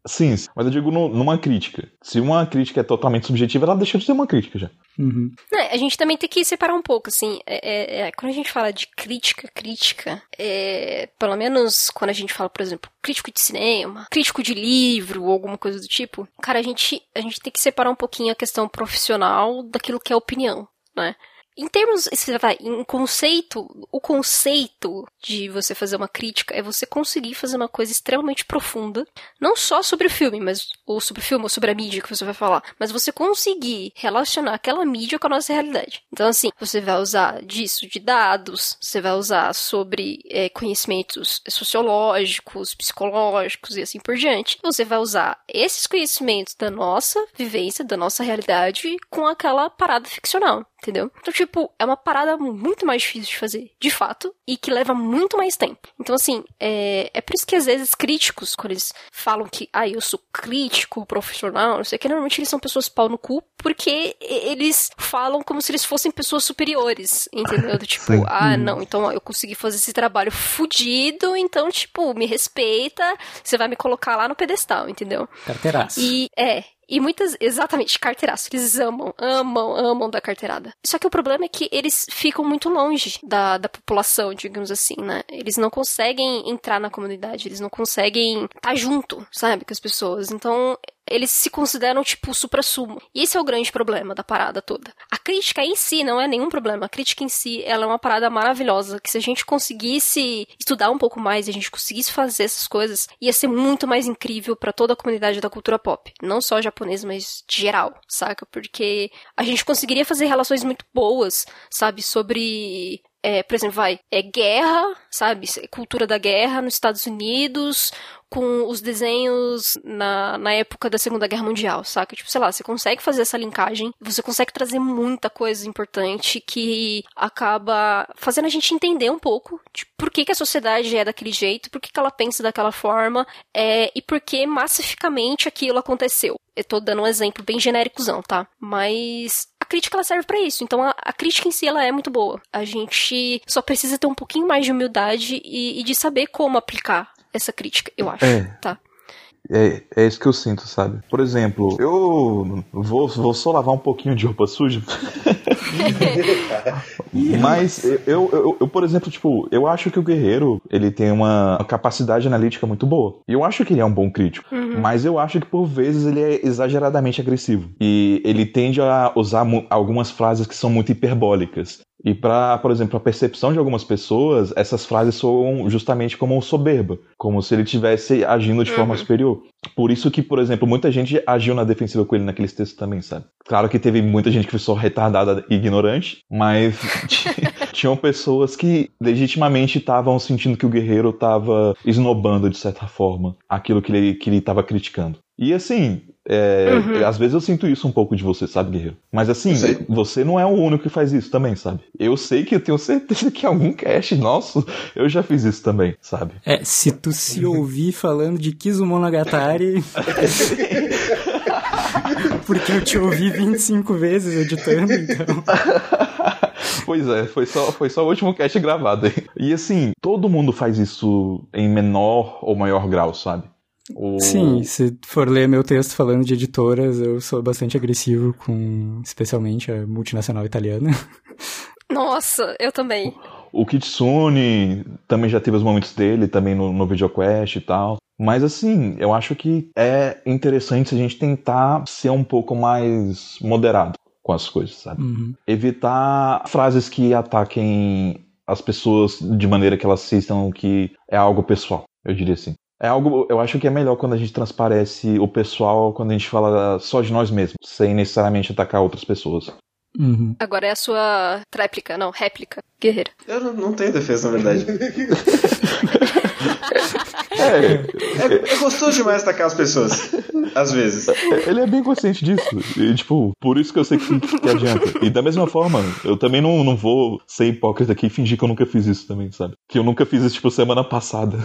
Sim, mas eu digo no, numa crítica. Se uma crítica é totalmente subjetiva, ela deixa de ser uma crítica já. Uhum. É, a gente também tem que separar um pouco, assim. É, é, é quando a gente fala de crítica, crítica, é, pelo menos quando a gente fala, por exemplo, crítico de cinema, crítico de livro ou alguma coisa do tipo, cara, a gente, a gente tem que separar um pouquinho a questão profissional daquilo que é opinião, né? Em termos, vai, em conceito, o conceito de você fazer uma crítica é você conseguir fazer uma coisa extremamente profunda, não só sobre o filme, mas ou sobre o filme ou sobre a mídia que você vai falar, mas você conseguir relacionar aquela mídia com a nossa realidade. Então, assim, você vai usar disso, de dados, você vai usar sobre é, conhecimentos sociológicos, psicológicos e assim por diante. Você vai usar esses conhecimentos da nossa vivência, da nossa realidade, com aquela parada ficcional entendeu? Então, tipo, é uma parada muito mais difícil de fazer, de fato, e que leva muito mais tempo. Então, assim, é, é por isso que às vezes críticos, quando eles falam que, ah, eu sou crítico, profissional, não sei o que, normalmente eles são pessoas pau no cu, porque eles falam como se eles fossem pessoas superiores, entendeu? Do tipo, Sim. ah, não, então eu consegui fazer esse trabalho fudido, então, tipo, me respeita, você vai me colocar lá no pedestal, entendeu? Carteiraço. E, é, e muitas, exatamente, carteiraço. Eles amam, amam, amam da carteirada. Só que o problema é que eles ficam muito longe da, da população, digamos assim, né? Eles não conseguem entrar na comunidade, eles não conseguem estar tá junto, sabe, com as pessoas. Então, eles se consideram, tipo, supra-sumo. E esse é o grande problema da parada toda. A crítica em si não é nenhum problema. A crítica em si, ela é uma parada maravilhosa, que se a gente conseguisse estudar um pouco mais, a gente conseguisse fazer essas coisas, ia ser muito mais incrível para toda a comunidade da cultura pop. Não só japonesa, mas geral, saca? Porque a gente conseguiria fazer relações muito boas, sabe? Sobre é, por exemplo, vai, é guerra, sabe? Cultura da guerra nos Estados Unidos, com os desenhos na, na época da Segunda Guerra Mundial, saca? Tipo, sei lá, você consegue fazer essa linkagem, você consegue trazer muita coisa importante que acaba fazendo a gente entender um pouco de por que, que a sociedade é daquele jeito, por que, que ela pensa daquela forma, é, e por que massificamente aquilo aconteceu. Eu tô dando um exemplo bem genéricozão, tá? Mas crítica ela serve para isso. Então a, a, crítica em si ela é muito boa. A gente só precisa ter um pouquinho mais de humildade e, e de saber como aplicar essa crítica, eu acho. É. Tá. É, é isso que eu sinto, sabe? Por exemplo, eu vou, vou só lavar um pouquinho de roupa suja. Mas eu, eu, eu, por exemplo, tipo, eu acho que o Guerreiro, ele tem uma capacidade analítica muito boa. E eu acho que ele é um bom crítico. Uhum. Mas eu acho que por vezes ele é exageradamente agressivo. E ele tende a usar algumas frases que são muito hiperbólicas. E para, por exemplo, a percepção de algumas pessoas, essas frases soam justamente como soberba, como se ele estivesse agindo de forma uhum. superior. Por isso que, por exemplo, muita gente agiu na defensiva com ele naqueles textos também, sabe? Claro que teve muita gente que foi só retardada e ignorante, mas tinham pessoas que legitimamente estavam sentindo que o guerreiro estava esnobando, de certa forma, aquilo que ele que ele estava criticando. E assim, é, uhum. às vezes eu sinto isso um pouco de você, sabe, guerreiro? Mas assim, você não é o único que faz isso também, sabe? Eu sei que eu tenho certeza que algum cast nosso eu já fiz isso também, sabe? É, se tu se ouvir falando de Kizumonogatari. porque eu te ouvi 25 vezes editando, então. Pois é, foi só, foi só o último cast gravado. E assim, todo mundo faz isso em menor ou maior grau, sabe? O... Sim, se for ler meu texto falando de editoras, eu sou bastante agressivo com, especialmente, a multinacional italiana. Nossa, eu também. O Kitsune também já teve os momentos dele, também no, no VideoQuest e tal. Mas assim, eu acho que é interessante se a gente tentar ser um pouco mais moderado com as coisas, sabe? Uhum. Evitar frases que ataquem as pessoas de maneira que elas assistam que é algo pessoal, eu diria assim. É algo, eu acho que é melhor quando a gente transparece o pessoal, quando a gente fala só de nós mesmos, sem necessariamente atacar outras pessoas. Uhum. Agora é a sua tréplica, não, réplica, guerreira. Eu não, não tenho defesa, na verdade. É, é, é, gostoso demais atacar as pessoas. Às vezes. Ele é bem consciente disso. E, tipo, por isso que eu sei que, que adianta. E da mesma forma, eu também não, não vou ser hipócrita aqui e fingir que eu nunca fiz isso também, sabe? Que eu nunca fiz isso, tipo, semana passada.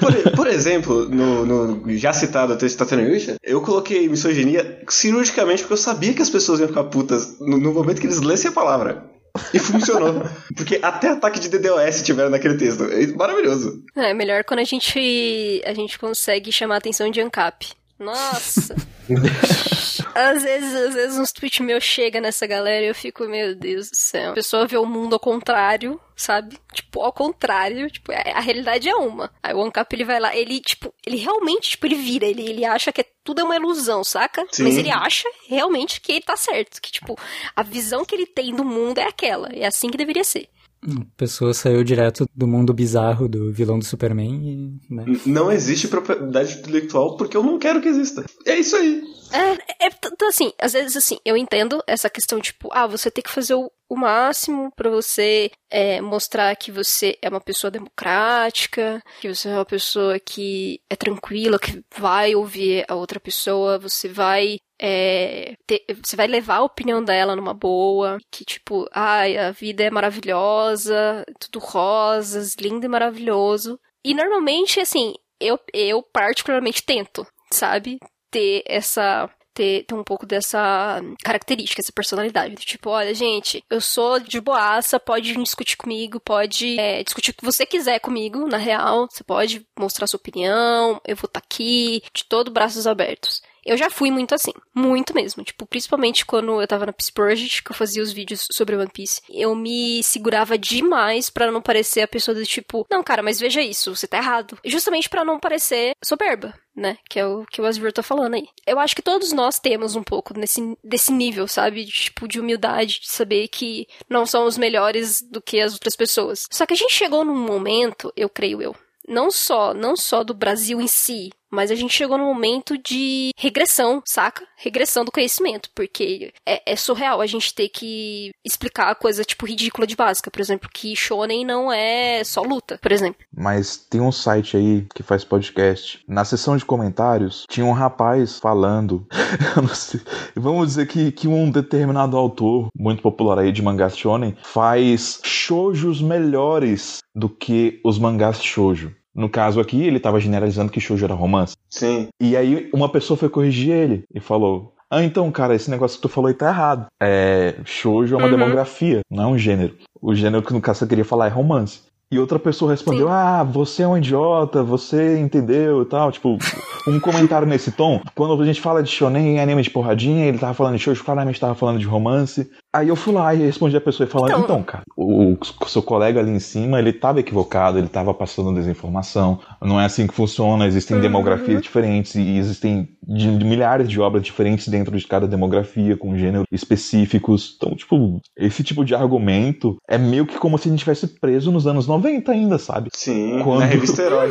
Por, por exemplo, no, no, já citado texto Tateno Yusha, eu coloquei misoginia cirurgicamente porque eu sabia que as pessoas iam ficar putas no, no momento que eles lessem a palavra. E funcionou. Porque até ataque de DDoS tiveram naquele texto. É maravilhoso. É, melhor quando a gente, a gente consegue chamar a atenção de ANCAP. Nossa. às vezes, às vezes uns tweets meus chega nessa galera e eu fico, meu Deus do céu. A pessoa vê o mundo ao contrário, sabe? Tipo, ao contrário, tipo, a, a realidade é uma. Aí o Ancap ele vai lá, ele, tipo, ele realmente, tipo, ele vira, ele, ele acha que é, tudo é uma ilusão, saca? Sim. Mas ele acha realmente que ele tá certo, que, tipo, a visão que ele tem do mundo é aquela, é assim que deveria ser. A pessoa saiu direto do mundo bizarro do vilão do Superman e. Né? Não existe propriedade intelectual porque eu não quero que exista. É isso aí. É, é, então, assim, às vezes, assim, eu entendo essa questão, tipo, ah, você tem que fazer o, o máximo pra você é, mostrar que você é uma pessoa democrática, que você é uma pessoa que é tranquila, que vai ouvir a outra pessoa, você vai é, ter- você vai levar a opinião dela numa boa, que tipo, ai, a vida é maravilhosa, tudo rosas, lindo e maravilhoso. E normalmente, assim, eu, eu particularmente tento, sabe? Ter essa. Ter, ter um pouco dessa característica, essa personalidade. Tipo, olha, gente, eu sou de boaça, pode discutir comigo, pode é, discutir o que você quiser comigo, na real. Você pode mostrar sua opinião, eu vou estar aqui, de todo braços abertos. Eu já fui muito assim, muito mesmo. Tipo, principalmente quando eu tava na Peace Project, que eu fazia os vídeos sobre One Piece. Eu me segurava demais pra não parecer a pessoa do tipo, não, cara, mas veja isso, você tá errado. Justamente pra não parecer soberba, né? Que é o que o Asvir tá falando aí. Eu acho que todos nós temos um pouco nesse, desse nível, sabe? De, tipo, de humildade, de saber que não somos melhores do que as outras pessoas. Só que a gente chegou num momento, eu creio eu, não só, não só do Brasil em si, mas a gente chegou num momento de regressão, saca? Regressão do conhecimento, porque é, é surreal a gente ter que explicar coisa, tipo, ridícula de básica. Por exemplo, que shonen não é só luta, por exemplo. Mas tem um site aí que faz podcast. Na seção de comentários, tinha um rapaz falando. Vamos dizer que, que um determinado autor, muito popular aí de mangás shonen, faz shoujos melhores do que os mangás shoujo. No caso aqui, ele tava generalizando que shoujo era romance. Sim. E aí uma pessoa foi corrigir ele e falou: Ah, então, cara, esse negócio que tu falou aí tá errado. É. Shoujo é uma Uhum. demografia, não é um gênero. O gênero que no caso você queria falar é romance. E outra pessoa respondeu: Sim. Ah, você é um idiota, você entendeu e tal. Tipo, um comentário nesse tom. Quando a gente fala de shonen e anime de porradinha, ele tava falando de shoujo, claramente tava falando de romance. Aí eu fui lá e respondi a pessoa e falando: Então- Então, cara, o, o seu colega ali em cima, ele tava equivocado, ele tava passando desinformação. Não é assim que funciona, existem Uhum. demografias diferentes e existem de- de milhares de obras diferentes dentro de cada demografia, com gêneros específicos. Então, tipo, esse tipo de argumento é meio que como se a gente tivesse preso nos anos 90 ainda, sabe? Sim. Quando- Na revista Herói.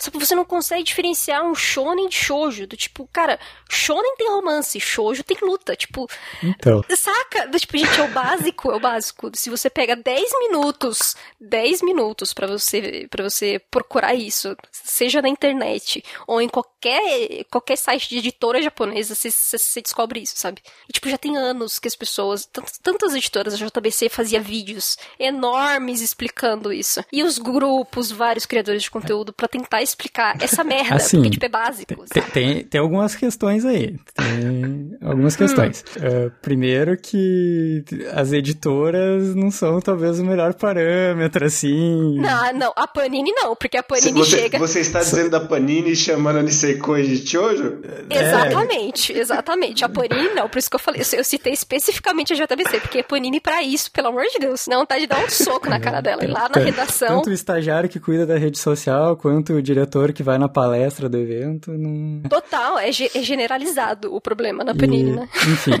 Só que você não consegue diferenciar um shonen de shoujo. Do tipo, cara, shonen tem romance, shoujo tem luta. Tipo, Então. Saca? Do Tipo, gente, é o básico, é o básico. Se você pega 10 minutos, 10 minutos pra você para você procurar isso, seja na internet ou em qualquer qualquer site de editora japonesa, você, descobre isso, sabe? E tipo, já tem anos que as pessoas, tantas, editoras, a JBC fazia vídeos enormes explicando isso. E os grupos, vários criadores de conteúdo pra tentar explicar essa merda, Assim, porque tipo é básico. Tem, tem, tem algumas questões aí. Tem algumas questões. É, primeiro que as editoras não são talvez o melhor parâmetro, assim. Não, não, a Panini não, porque a Panini Você, chega. você está dizendo da Panini chamando a Nisekoi de Chojo? Exatamente, exatamente. A Panini não, por isso que eu falei. Eu citei especificamente a JBC, porque a Panini pra isso, pelo amor de Deus. Não tá de dar um soco na cara dela. E lá na redação. Tanto o estagiário que cuida da rede social, quanto o diretor que vai na palestra do evento, não. Total, é, ge- é generalizado o problema na Panini, Né? Enfim,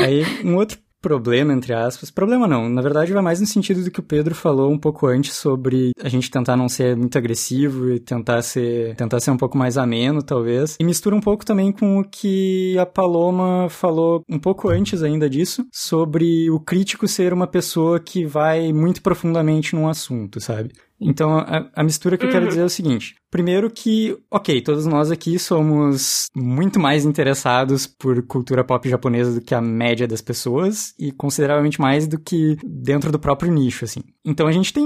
aí um outro problema, entre aspas, problema não, na verdade vai mais no sentido do que o Pedro falou um pouco antes sobre a gente tentar não ser muito agressivo e tentar ser, tentar ser um pouco mais ameno, talvez, e mistura um pouco também com o que a Paloma falou um pouco antes ainda disso, sobre o crítico ser uma pessoa que vai muito profundamente num assunto, sabe? Então, a, a mistura que eu quero dizer é o seguinte. Primeiro que, ok, todos nós aqui somos muito mais interessados por cultura pop japonesa do que a média das pessoas e consideravelmente mais do que dentro do próprio nicho, assim. Então a gente tem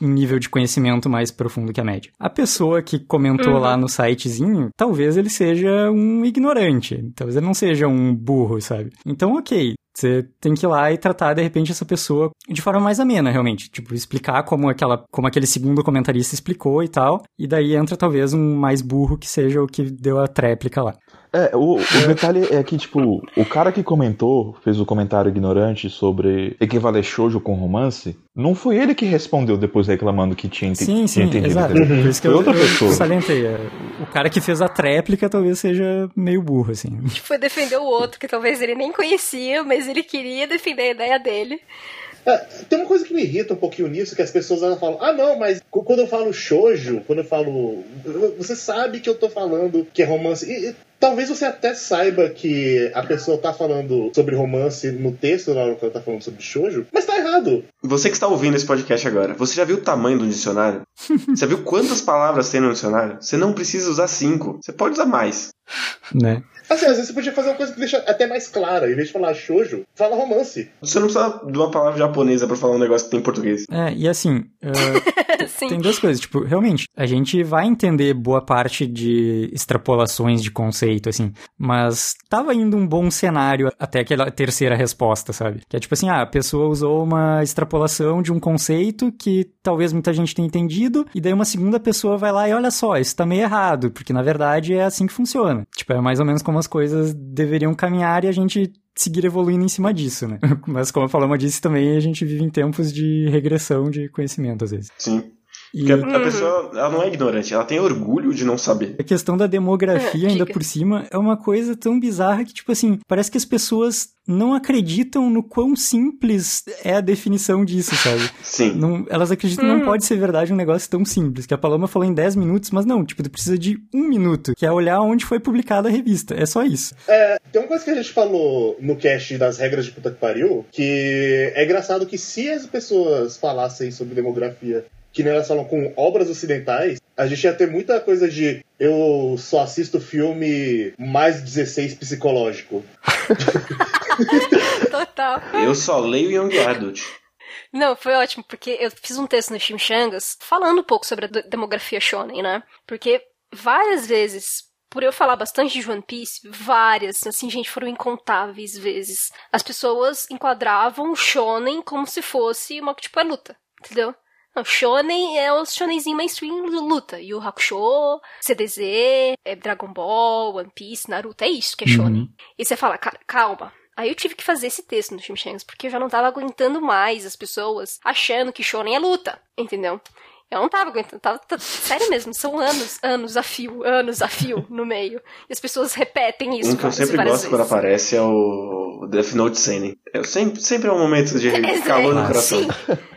um nível de conhecimento mais profundo que a média. A pessoa que comentou lá no sitezinho, talvez ele seja um ignorante, talvez ele não seja um burro, sabe? Então, ok, você tem que ir lá e tratar, de repente, essa pessoa de forma mais amena, realmente. Tipo, explicar como, aquela, como aquele segundo comentarista explicou e tal. E daí entra, talvez, um mais burro que seja o que deu a tréplica lá. É, o, o detalhe é que, tipo, o cara que comentou, fez o comentário ignorante sobre equivaler shoujo com romance, não foi ele que respondeu depois reclamando que tinha, ente Sim, tinha sim, entendido. exato. Por isso que Foi eu, outra eu pessoa. salientei. é, O cara que fez a tréplica talvez seja meio burro, assim. Foi defender o outro, que talvez ele nem conhecia, mas ele queria defender a ideia dele. Tem uma coisa que me irrita um pouquinho nisso, que as pessoas elas falam, ah não, mas quando eu falo shoujo, quando eu falo. Você sabe que eu tô falando que é romance. E, e talvez você até saiba que a pessoa tá falando sobre romance no texto na hora que ela tá falando sobre shoujo, mas tá errado. Você que está ouvindo esse podcast agora, você já viu o tamanho do dicionário? Você viu quantas palavras tem no dicionário? Você não precisa usar cinco. Você pode usar mais. Né? Assim, às vezes você podia fazer uma coisa que deixa até mais clara. Em vez de falar shoujo, fala romance. Você não precisa de uma palavra japonesa pra falar um negócio que tem em português. É, e assim, Sim. tem duas coisas. Tipo, realmente, a gente vai entender boa parte de extrapolações de conceito, assim, mas tava indo um bom cenário até aquela terceira resposta, sabe? Que é tipo assim, ah, a pessoa usou uma extrapolação de um conceito que talvez muita gente tenha entendido, e daí uma segunda pessoa vai lá e olha só, isso tá meio errado, porque na verdade é assim que funciona. Tipo, é mais ou menos como as coisas deveriam caminhar e a gente seguir evoluindo em cima disso, né? Mas como a Paloma disse também, a gente vive em tempos de regressão de conhecimento, às vezes. Sim. Porque a, a pessoa, ela não é ignorante, ela tem orgulho de não saber. a questão da demografia, É, ainda por cima, é uma coisa tão bizarra que, tipo assim, parece que as pessoas não acreditam no quão simples é a definição disso, sabe? Sim. Não, elas acreditam que não pode ser verdade um negócio tão simples. Que a Paloma falou em 10 minutos, mas não, tipo, tu precisa de um minuto, que é olhar onde foi publicada a revista. É só isso. É, tem uma coisa que a gente falou no cast das regras de puta que pariu, que é engraçado que se as pessoas falassem sobre demografia que nem elas falam com obras ocidentais, a gente ia ter muita coisa de eu só assisto filme mais 16 psicológico. Total. Eu só leio Young Adult. Não, foi ótimo, porque eu fiz um texto no Chimichangas falando um pouco sobre a de- demografia shonen, né? Porque várias vezes, por eu falar bastante de One Piece, várias, assim, gente, foram incontáveis vezes, as pessoas enquadravam o shonen como se fosse uma, tipo, é luta, entendeu? Não, shonen é o shonenzinho mainstream de luta. Yu Hakusho, CDZ, é Dragon Ball, One Piece, Naruto, é isso que é shonen. E você fala, cara, calma. Aí eu tive que fazer esse texto no Chimichangas, porque eu já não tava aguentando mais as pessoas achando que shonen é luta, entendeu? Eu não tava aguentando, tava, tá- sério mesmo, são anos, anos a fio, anos a fio no meio. E as pessoas repetem isso Um que eu sempre gosto quando vezes. aparece é o Death Note Seinen. Eu sempre, sempre é um momento de É, calor no é, coração. sim.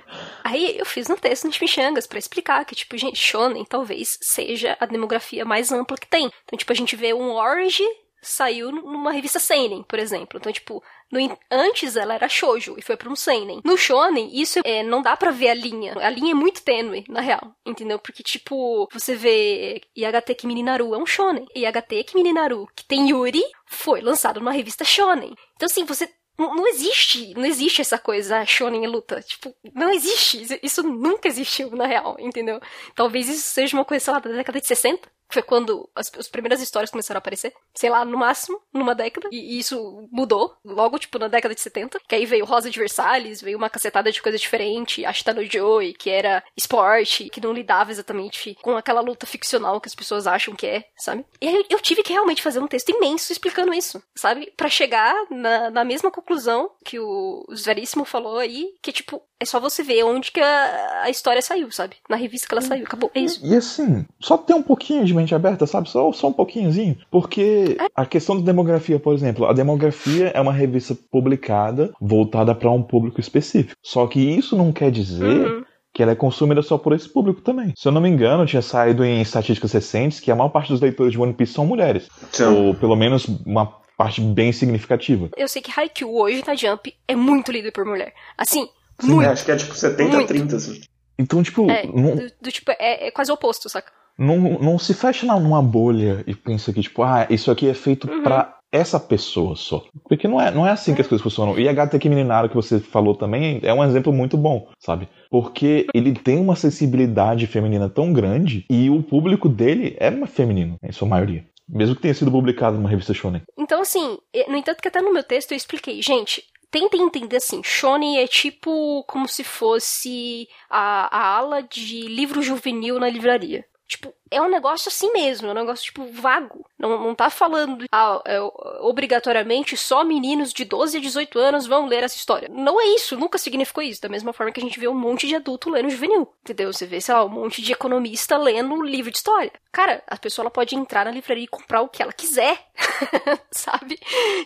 Aí eu fiz um texto no Chimichangas pra explicar que, tipo, gente, Shonen talvez seja a demografia mais ampla que tem. Então, tipo, a gente vê um Orange saiu numa revista Seinen, por exemplo. Então, tipo, no antes ela era shoujo e foi pra um seinen. No shonen, isso é, não dá pra ver a linha. A linha é muito tênue, na real, entendeu? Porque, tipo, você vê IHT Kimi Naru é um shonen. IHT Kimi Naru, que tem Yuri, foi lançado numa revista shonen. Então, assim, você não existe, não existe essa coisa, ah, shonen é luta. Tipo, não existe. Isso nunca existiu, na real, entendeu? Talvez isso seja uma coisa, sei lá, da década de 60. Foi quando as, as primeiras histórias começaram a aparecer. Sei lá, no máximo, numa década. E, e isso mudou, logo, tipo, na década de 70. Que aí veio Rosa de Versalhes, veio uma cacetada de coisa diferente. Ashita no Joy, que era esporte, que não lidava exatamente com aquela luta ficcional que as pessoas acham que é, sabe? E aí eu tive que realmente fazer um texto imenso explicando isso, sabe? Pra chegar na, na mesma conclusão que o, o Veríssimo falou aí, que, tipo, é só você ver onde que a, a história saiu, sabe? Na revista que ela saiu, acabou. É isso. E assim, só ter um pouquinho de mente aberta, sabe? Só, só um pouquinhozinho. Porque a questão da demografia, por exemplo, a demografia é uma revista publicada voltada para um público específico. Só que isso não quer dizer Uhum. que ela é consumida só por esse público também. Se eu não me engano, tinha saído em estatísticas recentes que a maior parte dos leitores de One Piece são mulheres. Então, Ou pelo menos uma parte bem significativa. Eu sei que Haikyuu hoje na Jump é muito lido por mulher. Assim, é, muito. acho que é tipo 70 Muito. 30, assim. Então, tipo, É, não, do, do tipo, é, é quase o oposto, saca? não, não se fecha na- numa bolha e pensa que, tipo, ah, isso aqui é feito Uhum. pra essa pessoa só. Porque não é, não é assim que as coisas funcionam. E a Gata Mininaro que você falou também é um exemplo muito bom, sabe? Porque ele tem uma sensibilidade feminina tão grande e o público dele é feminino, em sua maioria. Mesmo que tenha sido publicado numa revista shonen. Então, assim, no entanto que até no meu texto eu expliquei, gente, tentem entender assim, shonen é tipo como se fosse a, a ala de livro juvenil na livraria. Tipo, é um negócio assim mesmo, é um negócio, tipo, vago. Não, não tá falando, ah, é, obrigatoriamente só meninos de 12 a 18 anos vão ler essa história. Não é isso, nunca significou isso. Da mesma forma que a gente vê um monte de adulto lendo juvenil, entendeu? Você vê, sei lá, um monte de economista lendo livro de história. Cara, a pessoa ela pode entrar na livraria e comprar o que ela quiser, sabe?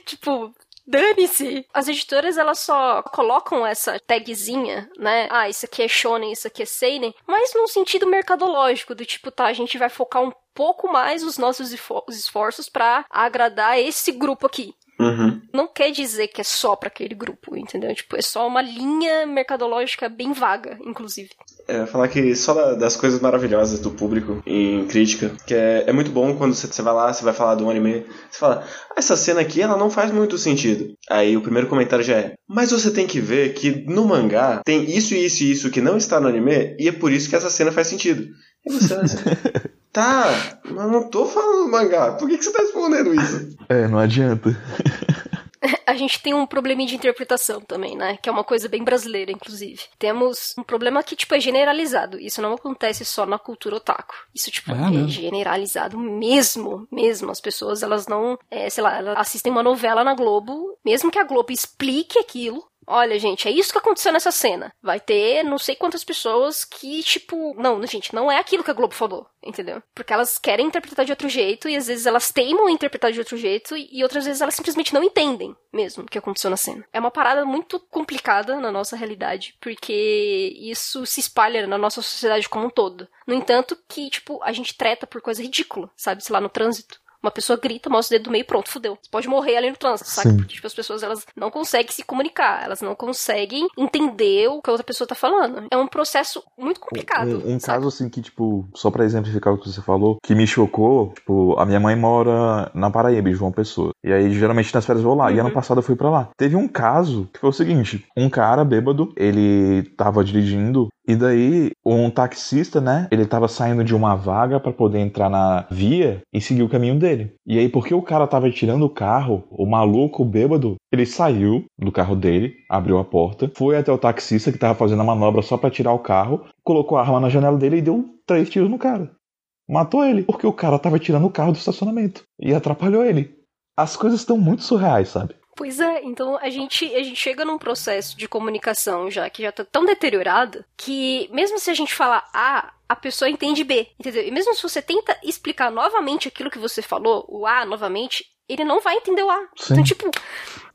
Tipo, Dane-se! As editoras, elas só colocam essa tagzinha, né? Ah, isso aqui é shonen, isso aqui é seinen, mas num sentido mercadológico, do tipo, tá, a gente vai focar um pouco mais os nossos esforços para agradar esse grupo aqui. Uhum. Não quer dizer que é só para aquele grupo, entendeu? Tipo, é só uma linha mercadológica bem vaga, inclusive. É, falar que só das coisas maravilhosas do público em crítica, que é, é muito bom quando você, você vai lá, você vai falar do anime, você fala, ah, essa cena aqui ela não faz muito sentido. Aí o primeiro comentário já é, mas você tem que ver que no mangá tem isso e isso e isso que não está no anime, e é por isso que essa cena faz sentido. E você, assim, Tá, mas não tô falando mangá. Por que, que você tá respondendo isso? É, não adianta. a gente tem um probleminha de interpretação também, né? Que é uma coisa bem brasileira, inclusive. Temos um problema que, tipo, é generalizado. Isso não acontece só na cultura otaku. Isso, tipo, ah, é generalizado mesmo, mesmo. As pessoas, elas não, é, sei lá, elas assistem uma novela na Globo, mesmo que a Globo explique aquilo, Olha, gente, é isso que aconteceu nessa cena. Vai ter não sei quantas pessoas que, tipo. Não, gente, não é aquilo que a Globo falou, entendeu? Porque elas querem interpretar de outro jeito e às vezes elas teimam interpretar de outro jeito e outras vezes elas simplesmente não entendem mesmo o que aconteceu na cena. É uma parada muito complicada na nossa realidade, porque isso se espalha na nossa sociedade como um todo. No entanto, que, tipo, a gente treta por coisa ridícula, sabe? Sei lá, no trânsito. Uma pessoa grita, mostra o dedo do meio, pronto, fudeu. Você pode morrer ali no trânsito, sabe? Porque tipo, as pessoas elas não conseguem se comunicar, elas não conseguem entender o que a outra pessoa tá falando. É um processo muito complicado. Um, um caso assim que, tipo, só para exemplificar o que você falou, que me chocou, tipo, a minha mãe mora na Paraíba, em João Pessoa. E aí, geralmente nas férias eu vou lá. Uhum. E ano uhum. passado eu fui para lá. Teve um caso que foi o seguinte: um cara bêbado, ele tava dirigindo e daí, um taxista, né? Ele tava saindo de uma vaga para poder entrar na via e seguir o caminho dele. E aí, porque o cara tava tirando o carro, o maluco, o bêbado, ele saiu do carro dele, abriu a porta, foi até o taxista que tava fazendo a manobra só para tirar o carro, colocou a arma na janela dele e deu três tiros no cara. Matou ele, porque o cara tava tirando o carro do estacionamento e atrapalhou ele. As coisas estão muito surreais, sabe? Pois é, então a gente, a gente chega num processo de comunicação já que já tá tão deteriorado que mesmo se a gente falar A, a pessoa entende B, entendeu? E mesmo se você tenta explicar novamente aquilo que você falou, o A novamente, ele não vai entender o A. Sim. Então, tipo,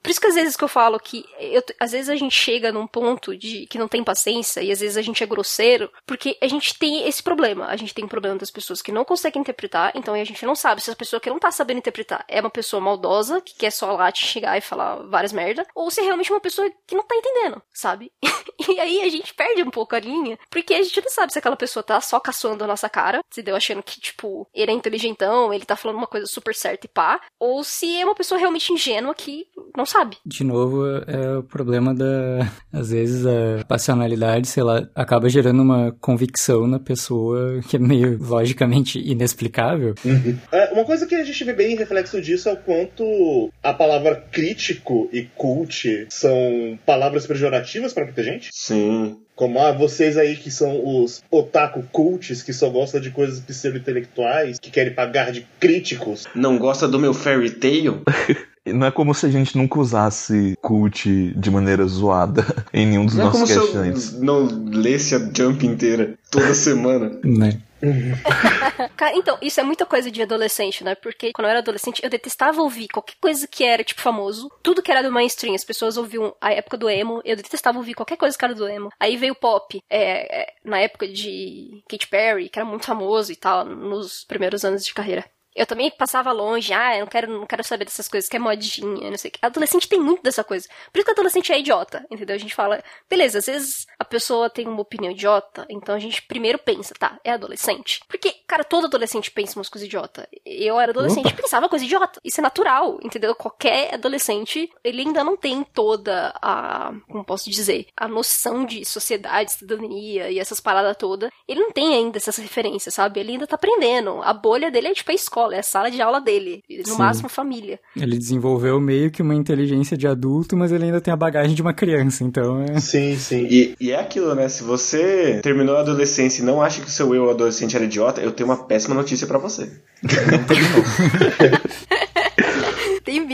por isso que às vezes que eu falo que eu, às vezes a gente chega num ponto de que não tem paciência e às vezes a gente é grosseiro, porque a gente tem esse problema. A gente tem um problema das pessoas que não conseguem interpretar, então a gente não sabe se a pessoa que não tá sabendo interpretar é uma pessoa maldosa, que quer só lá te chegar e falar várias merda, ou se é realmente uma pessoa que não tá entendendo, sabe? e aí a gente perde um pouco a linha, porque a gente não sabe se aquela pessoa tá só caçoando a nossa cara, se deu achando que, tipo, ele é inteligentão, ele tá falando uma coisa super certa e pá, ou se é uma pessoa realmente ingênua que não sabe. De novo, é o problema da. Às vezes a passionalidade, sei lá, acaba gerando uma convicção na pessoa que é meio logicamente inexplicável. Uhum. É, uma coisa que a gente vê bem reflexo disso é o quanto a palavra crítico e cult são palavras pejorativas para muita gente. Sim. Como, ah, vocês aí que são os otaku cults, que só gostam de coisas pseudo-intelectuais, que querem pagar de críticos. Não gosta do meu fairy tale? Não é como se a gente nunca usasse cult de maneira zoada em nenhum dos não nossos é como Se eu não lesse a Jump inteira toda semana. Né? então, isso é muita coisa de adolescente, né? Porque quando eu era adolescente, eu detestava ouvir qualquer coisa que era, tipo, famoso. Tudo que era do mainstream. As pessoas ouviam a época do emo. Eu detestava ouvir qualquer coisa que era do emo. Aí veio o pop, é, é, na época de Katy Perry, que era muito famoso e tal, nos primeiros anos de carreira. Eu também passava longe, ah, eu não quero, não quero saber dessas coisas, que é modinha, não sei o que. Adolescente tem muito dessa coisa. Por isso que adolescente é idiota, entendeu? A gente fala, beleza, às vezes a pessoa tem uma opinião idiota, então a gente primeiro pensa, tá, é adolescente. Porque, cara, todo adolescente pensa umas coisas idiota. Eu era adolescente e pensava coisa idiota. Isso é natural, entendeu? Qualquer adolescente, ele ainda não tem toda a, como posso dizer, a noção de sociedade, cidadania e essas paradas todas. Ele não tem ainda essas referências, sabe? Ele ainda tá aprendendo. A bolha dele é tipo a escola escola, é a sala de aula dele. No Sim. máximo, família. Ele desenvolveu meio que uma inteligência de adulto, mas ele ainda tem a bagagem de uma criança, então é. Sim, sim. E, e é aquilo, né? Se você terminou a adolescência e não acha que o seu eu adolescente era idiota, eu tenho uma péssima notícia pra você. Tem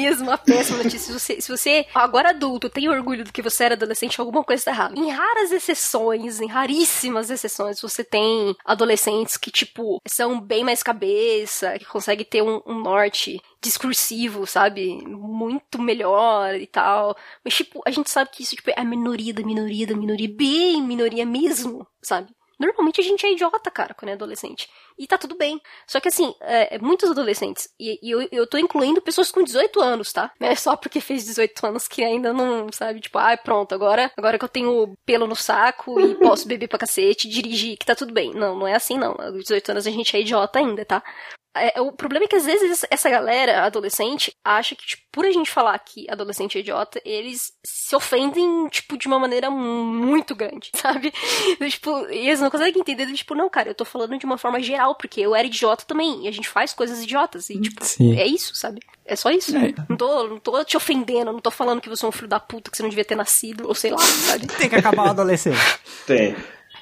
mesmo uma péssima notícia. Se você, se você, agora adulto, tem orgulho do que você era adolescente, alguma coisa tá errada. Em raras exceções, em raríssimas exceções, você tem adolescentes que, tipo, são bem mais cabeça, que conseguem ter um, um norte discursivo, sabe? Muito melhor e tal. Mas, tipo, a gente sabe que isso tipo, é a minoria da minoria da minoria, bem minoria mesmo, sabe? Normalmente a gente é idiota, cara, quando é adolescente. E tá tudo bem. Só que assim, é, muitos adolescentes, e, e eu, eu tô incluindo pessoas com 18 anos, tá? Não é só porque fez 18 anos que ainda não, sabe, tipo, ai, ah, pronto, agora, agora que eu tenho pelo no saco e posso beber pra cacete, dirigir, que tá tudo bem. Não, não é assim não. Aos 18 anos a gente é idiota ainda, tá? É, o problema é que às vezes essa galera adolescente acha que, tipo, por a gente falar que adolescente é idiota, eles se ofendem, tipo, de uma maneira muito grande, sabe? tipo, eles não conseguem entender, tipo, não, cara, eu tô falando de uma forma geral, porque eu era idiota também, e a gente faz coisas idiotas, e, tipo, Sim. é isso, sabe? É só isso. É. Não, tô, não tô te ofendendo, não tô falando que você é um filho da puta, que você não devia ter nascido, ou sei lá, sabe? Tem que acabar o adolescente. Tem.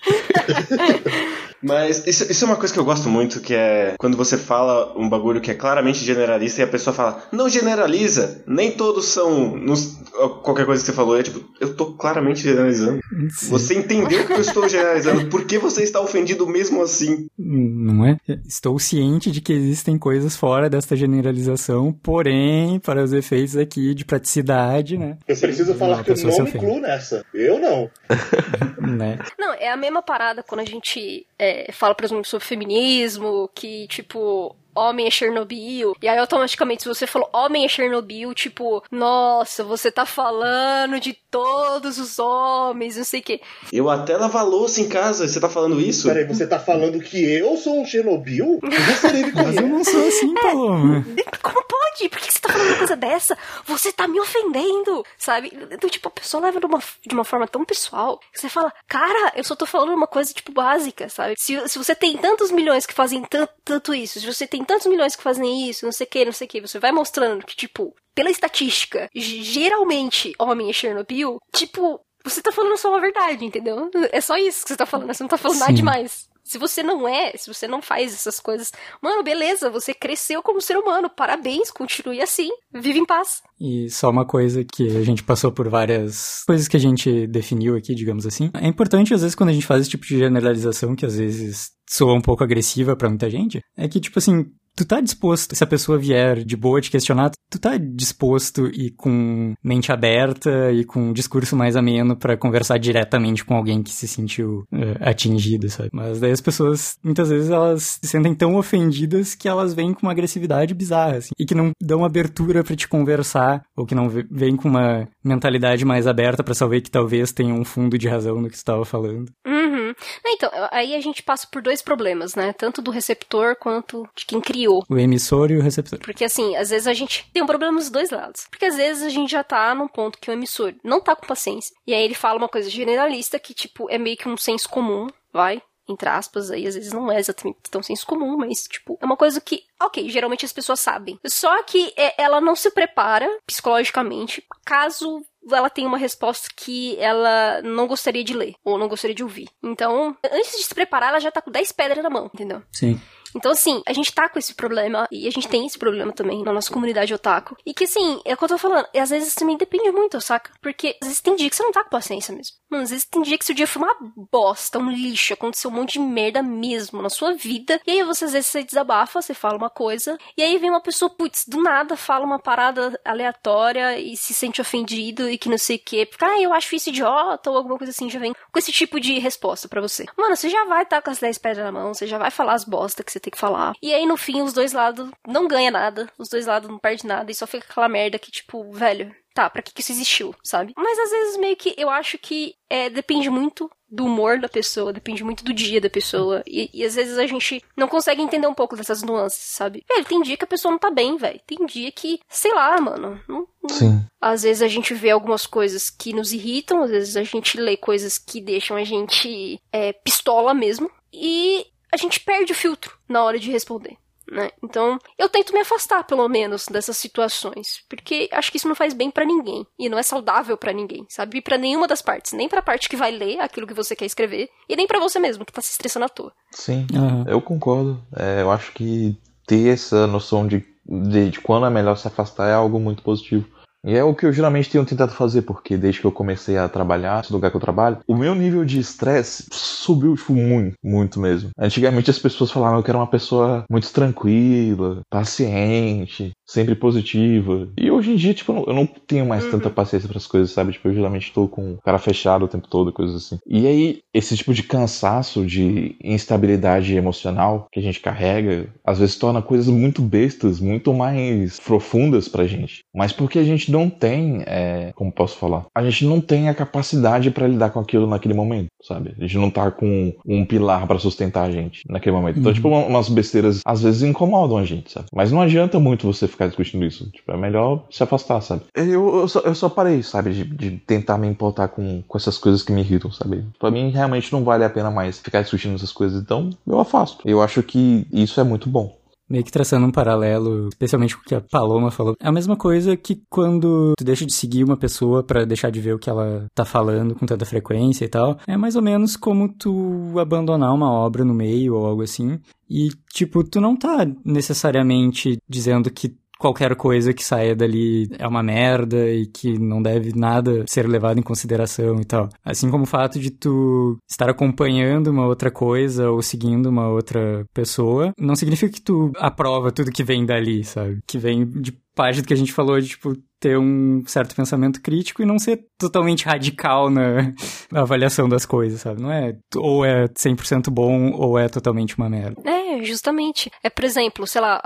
Mas isso, isso é uma coisa que eu gosto muito, que é quando você fala um bagulho que é claramente generalista e a pessoa fala, não generaliza, nem todos são nos- qualquer coisa que você falou. É tipo, eu tô claramente generalizando. Sim. Você entendeu que eu estou generalizando, por que você está ofendido mesmo assim? Não é? Estou ciente de que existem coisas fora desta generalização, porém, para os efeitos aqui de praticidade, né? Eu preciso Não, falar a que eu não me incluo nessa. Eu não. né? Não, é a mesma parada quando a gente é, fala, por exemplo, sobre feminismo, que, tipo, homem é Chernobyl. E aí, automaticamente, se você falou homem é Chernobyl, tipo, nossa, você tá falando de todos os homens, não sei o quê. Eu até lavar louça em casa, você tá falando isso? Peraí, você tá falando que eu sou um Chernobyl? Você Mas eu não sou assim, Paloma. Como pode? Por que você tá falando uma coisa dessa? Você tá me ofendendo, sabe? Então, tipo, a pessoa leva de uma, de uma forma tão pessoal que você fala, cara, eu só tô falando uma coisa, tipo, básica, sabe? Se, se você tem tantos milhões que fazem tanto, tanto isso, se você tem tantos milhões que fazem isso, não sei o que, não sei o que, você vai mostrando que, tipo, pela estatística, geralmente homem é Chernobyl, tipo, você tá falando só uma verdade, entendeu? É só isso que você tá falando, você não tá falando nada Sim. demais. Se você não é, se você não faz essas coisas, mano, beleza, você cresceu como ser humano, parabéns, continue assim, vive em paz. E só uma coisa que a gente passou por várias coisas que a gente definiu aqui, digamos assim. É importante, às vezes, quando a gente faz esse tipo de generalização, que às vezes soa um pouco agressiva pra muita gente, é que, tipo assim, tu tá disposto, se a pessoa vier de boa te questionar, tu tá disposto e com mente aberta e com um discurso mais ameno pra conversar diretamente com alguém que se sentiu eh, atingido, sabe? Mas daí as pessoas, muitas vezes, elas se sentem tão ofendidas que elas vêm com uma agressividade bizarra, assim, e que não dão abertura pra te conversar, ou que não vêm com uma mentalidade mais aberta pra saber que talvez tenha um fundo de razão no que tu tava falando. Uhum. Então, aí a gente passa por dois problemas, né? Tanto do receptor quanto de quem criou. O emissor e o receptor. Porque assim, às vezes a gente tem um problema dos dois lados. Porque às vezes a gente já tá num ponto que o emissor não tá com paciência. E aí ele fala uma coisa generalista que, tipo, é meio que um senso comum, vai? Entre aspas, aí às vezes não é exatamente tão senso comum, mas, tipo, é uma coisa que, ok, geralmente as pessoas sabem. Só que é, ela não se prepara psicologicamente caso ela tenha uma resposta que ela não gostaria de ler, ou não gostaria de ouvir. Então, antes de se preparar, ela já tá com 10 pedras na mão, entendeu? Sim. Então, assim, a gente tá com esse problema, e a gente tem esse problema também na nossa comunidade otaku. E que, assim, é o que eu tô falando, e às vezes também depende muito, saca? Porque às vezes tem dia que você não tá com paciência mesmo. Mano, às vezes tem dia que seu dia foi uma bosta, um lixo, aconteceu um monte de merda mesmo na sua vida. E aí você, às vezes, você desabafa, você fala uma coisa, e aí vem uma pessoa, putz, do nada fala uma parada aleatória e se sente ofendido e que não sei o quê. Porque, ah, eu acho isso idiota, ou alguma coisa assim, já vem com esse tipo de resposta pra você. Mano, você já vai estar com as 10 pedras na mão, você já vai falar as bosta que você tem que falar. E aí, no fim, os dois lados não ganha nada, os dois lados não perdem nada, e só fica aquela merda que, tipo, velho, tá, pra que que isso existiu, sabe? Mas às vezes meio que eu acho que é, depende muito do humor da pessoa, depende muito do dia da pessoa. E, e às vezes a gente não consegue entender um pouco dessas nuances, sabe? Velho, tem dia que a pessoa não tá bem, velho. Tem dia que, sei lá, mano. Não, não- Sim. Às vezes a gente vê algumas coisas que nos irritam, às vezes a gente lê coisas que deixam a gente é, pistola mesmo. E a gente perde o filtro na hora de responder. né? Então, eu tento me afastar, pelo menos, dessas situações, porque acho que isso não faz bem para ninguém e não é saudável para ninguém, sabe? Para nenhuma das partes, nem para a parte que vai ler aquilo que você quer escrever e nem para você mesmo que tá se estressando à toa. Sim, uhum. eu concordo. É, eu acho que ter essa noção de, de, de quando é melhor se afastar é algo muito positivo. E é o que eu geralmente tenho tentado fazer, porque desde que eu comecei a trabalhar, esse lugar que eu trabalho, o meu nível de estresse subiu, tipo, muito, muito mesmo. Antigamente as pessoas falavam que eu era uma pessoa muito tranquila, paciente, sempre positiva. E hoje em dia, tipo, eu não, tenho mais uhum. tanta paciência para as coisas, sabe? Tipo, eu geralmente estou com cara fechado o tempo todo, coisas assim. E aí, esse tipo de cansaço, de instabilidade emocional que a gente carrega, às vezes torna coisas muito bestas, muito mais profundas pra gente. Mas porque a gente não tem, é, como posso falar? A gente não tem a capacidade para lidar com aquilo naquele momento, sabe? A gente não tá com um pilar para sustentar a gente naquele momento. Então, uhum. tipo, umas besteiras às vezes incomodam a gente, sabe? Mas não adianta muito você ficar discutindo isso. Tipo, é melhor se afastar, sabe? Eu, eu, só, eu só parei, sabe? De, de, tentar me importar com, com essas coisas que me irritam, sabe? Pra mim, realmente não vale a pena mais ficar discutindo essas coisas. Então, eu afasto. Eu acho que isso é muito bom meio que traçando um paralelo, especialmente com o que a Paloma falou. É a mesma coisa que quando tu deixa de seguir uma pessoa para deixar de ver o que ela tá falando com tanta frequência e tal. É mais ou menos como tu abandonar uma obra no meio ou algo assim. E, tipo, tu não tá necessariamente dizendo que qualquer coisa que saia dali é uma merda e que não deve nada ser levado em consideração e tal. Assim como o fato de tu estar acompanhando uma outra coisa ou seguindo uma outra pessoa, não significa que tu aprova tudo que vem dali, sabe? Que vem de parte do que a gente falou de, tipo, ter um certo pensamento crítico e não ser totalmente radical na, na avaliação das coisas, sabe? Não é ou é 100% bom ou é totalmente uma merda. É, justamente. É, por exemplo, sei lá,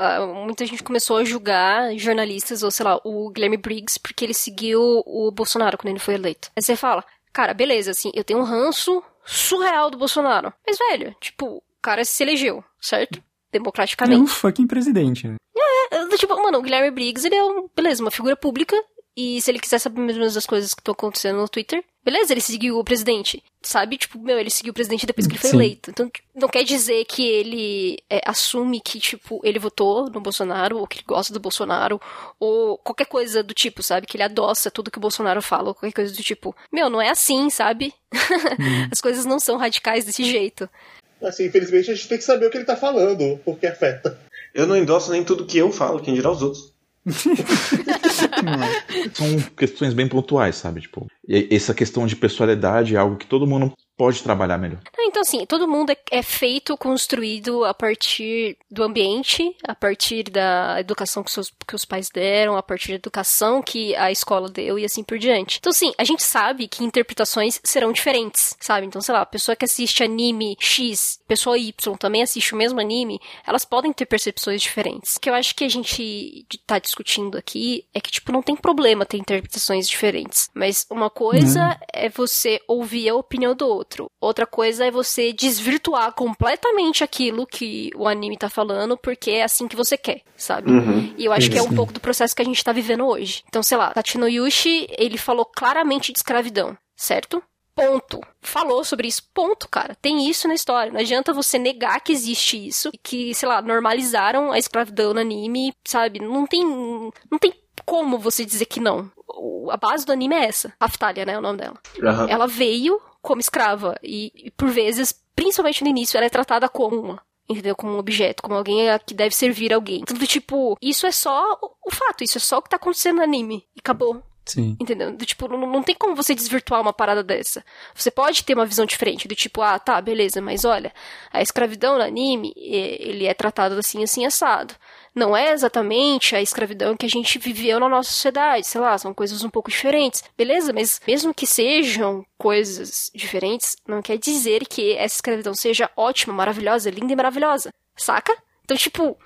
muita gente começou a julgar jornalistas ou, sei lá, o Guilherme Briggs porque ele seguiu o Bolsonaro quando ele foi eleito. Aí você fala, cara, beleza, assim, eu tenho um ranço surreal do Bolsonaro. Mas, velho, tipo, o cara se elegeu, certo? Democraticamente. É um fucking presidente, né? Tipo, mano, o Guilherme Briggs, ele é um, beleza, uma figura pública. E se ele quiser saber mesmo as coisas que estão acontecendo no Twitter, beleza, ele seguiu o presidente. Sabe? Tipo, meu, ele seguiu o presidente depois que ele foi Sim. eleito. Então, não quer dizer que ele é, assume que, tipo, ele votou no Bolsonaro, ou que ele gosta do Bolsonaro, ou qualquer coisa do tipo, sabe? Que ele adoça tudo que o Bolsonaro fala, ou qualquer coisa do tipo. Meu, não é assim, sabe? Hum. As coisas não são radicais desse jeito. Assim, infelizmente a gente tem que saber o que ele tá falando, porque afeta. Eu não endosso nem tudo que eu falo, quem dirá os outros. São questões bem pontuais, sabe? Tipo, essa questão de personalidade é algo que todo mundo pode trabalhar melhor. Então, assim, todo mundo é, é, feito, construído a partir do ambiente, a partir da educação que, seus, que os pais deram, a partir da educação que a escola deu e assim por diante. Então, assim, a gente sabe que interpretações serão diferentes, sabe? Então, sei lá, a pessoa que assiste anime X, pessoa Y também assiste o mesmo anime, elas podem ter percepções diferentes. O que eu acho que a gente tá discutindo aqui é que, tipo, não tem problema ter interpretações diferentes. Mas uma coisa uhum. é você ouvir a opinião do outro outro. Outra coisa é você desvirtuar completamente aquilo que o anime tá falando, porque é assim que você quer, sabe? Uhum. E eu acho que é um pouco do processo que a gente tá vivendo hoje. Então, sei lá, Tachino Yushi, ele falou claramente de escravidão, certo? Ponto. Falou sobre isso. Ponto, cara. Tem isso na história. Não adianta você negar que existe isso. E que, sei lá, normalizaram a escravidão no anime, sabe? Não tem. Não tem como você dizer que não. A base do anime é essa. Aftalia, né? É o nome dela. Uhum. Ela veio como escrava. E, e, por vezes, principalmente no início, ela é tratada como uma. Entendeu? Como um objeto, como alguém que deve servir alguém. Tudo tipo, isso é só o fato, isso é só o que tá acontecendo no anime. E acabou. Sim. Entendeu? Do tipo, não, não tem como você desvirtuar uma parada dessa. Você pode ter uma visão diferente, do tipo, ah, tá, beleza, mas olha, a escravidão no anime, ele é tratado assim, assim, assado não é exatamente a escravidão que a gente viveu na nossa sociedade, sei lá, são coisas um pouco diferentes. Beleza, mas mesmo que sejam coisas diferentes, não quer dizer que essa escravidão seja ótima, maravilhosa, linda e maravilhosa. Saca? Então, tipo,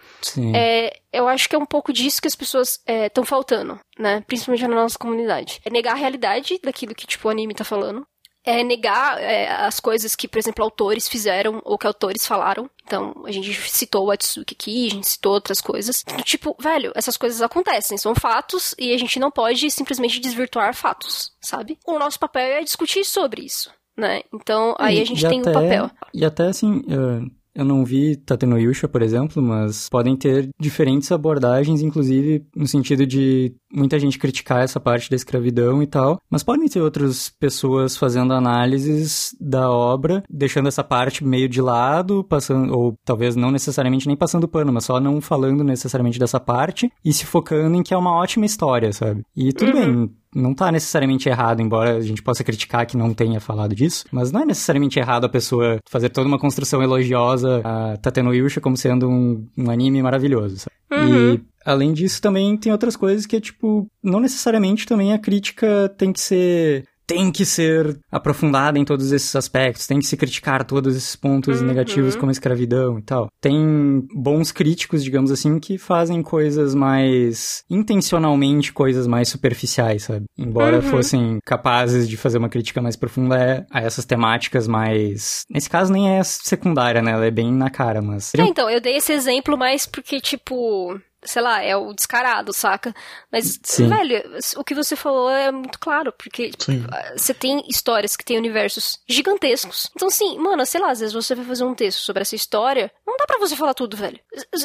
é, eu acho que é um pouco disso que as pessoas estão é, faltando, né? Principalmente na nossa comunidade. É negar a realidade daquilo que, tipo, o anime tá falando é negar é, as coisas que, por exemplo, autores fizeram ou que autores falaram. Então, a gente citou o Atsuki aqui, a gente citou outras coisas. Tipo, velho, essas coisas acontecem, são fatos e a gente não pode simplesmente desvirtuar fatos, sabe? O nosso papel é discutir sobre isso, né? Então, aí a gente tem o um papel. E até, assim, uh, Eu não vi Tateno Yusha, por exemplo, mas podem ter diferentes abordagens, inclusive no sentido de muita gente criticar essa parte da escravidão e tal, mas podem ter outras pessoas fazendo análises da obra, deixando essa parte meio de lado, passando ou talvez não necessariamente nem passando pano, mas só não falando necessariamente dessa parte e se focando em que é uma ótima história, sabe? E tudo uhum. bem, não tá necessariamente errado, embora a gente possa criticar que não tenha falado disso, mas não é necessariamente errado a pessoa fazer toda uma construção elogiosa a Tateno Yusha como sendo um, um anime maravilhoso, sabe? Uhum. E além disso também tem outras coisas que é tipo, não necessariamente também a crítica tem que ser tem que ser aprofundada em todos esses aspectos, tem que se criticar todos esses pontos uhum. negativos como a escravidão e tal. Tem bons críticos, digamos assim, que fazem coisas mais intencionalmente coisas mais superficiais, sabe? Embora uhum. fossem capazes de fazer uma crítica mais profunda a essas temáticas mais, nesse caso nem é secundária, né? Ela é bem na cara, mas É, então, eu dei esse exemplo mais porque tipo sei lá, é o descarado, saca? Mas, Sim. velho, o que você falou é muito claro, porque tipo, você tem histórias que têm universos gigantescos. Então, sim, mano, sei lá, às vezes você vai fazer um texto sobre essa história, não dá para você falar tudo, velho.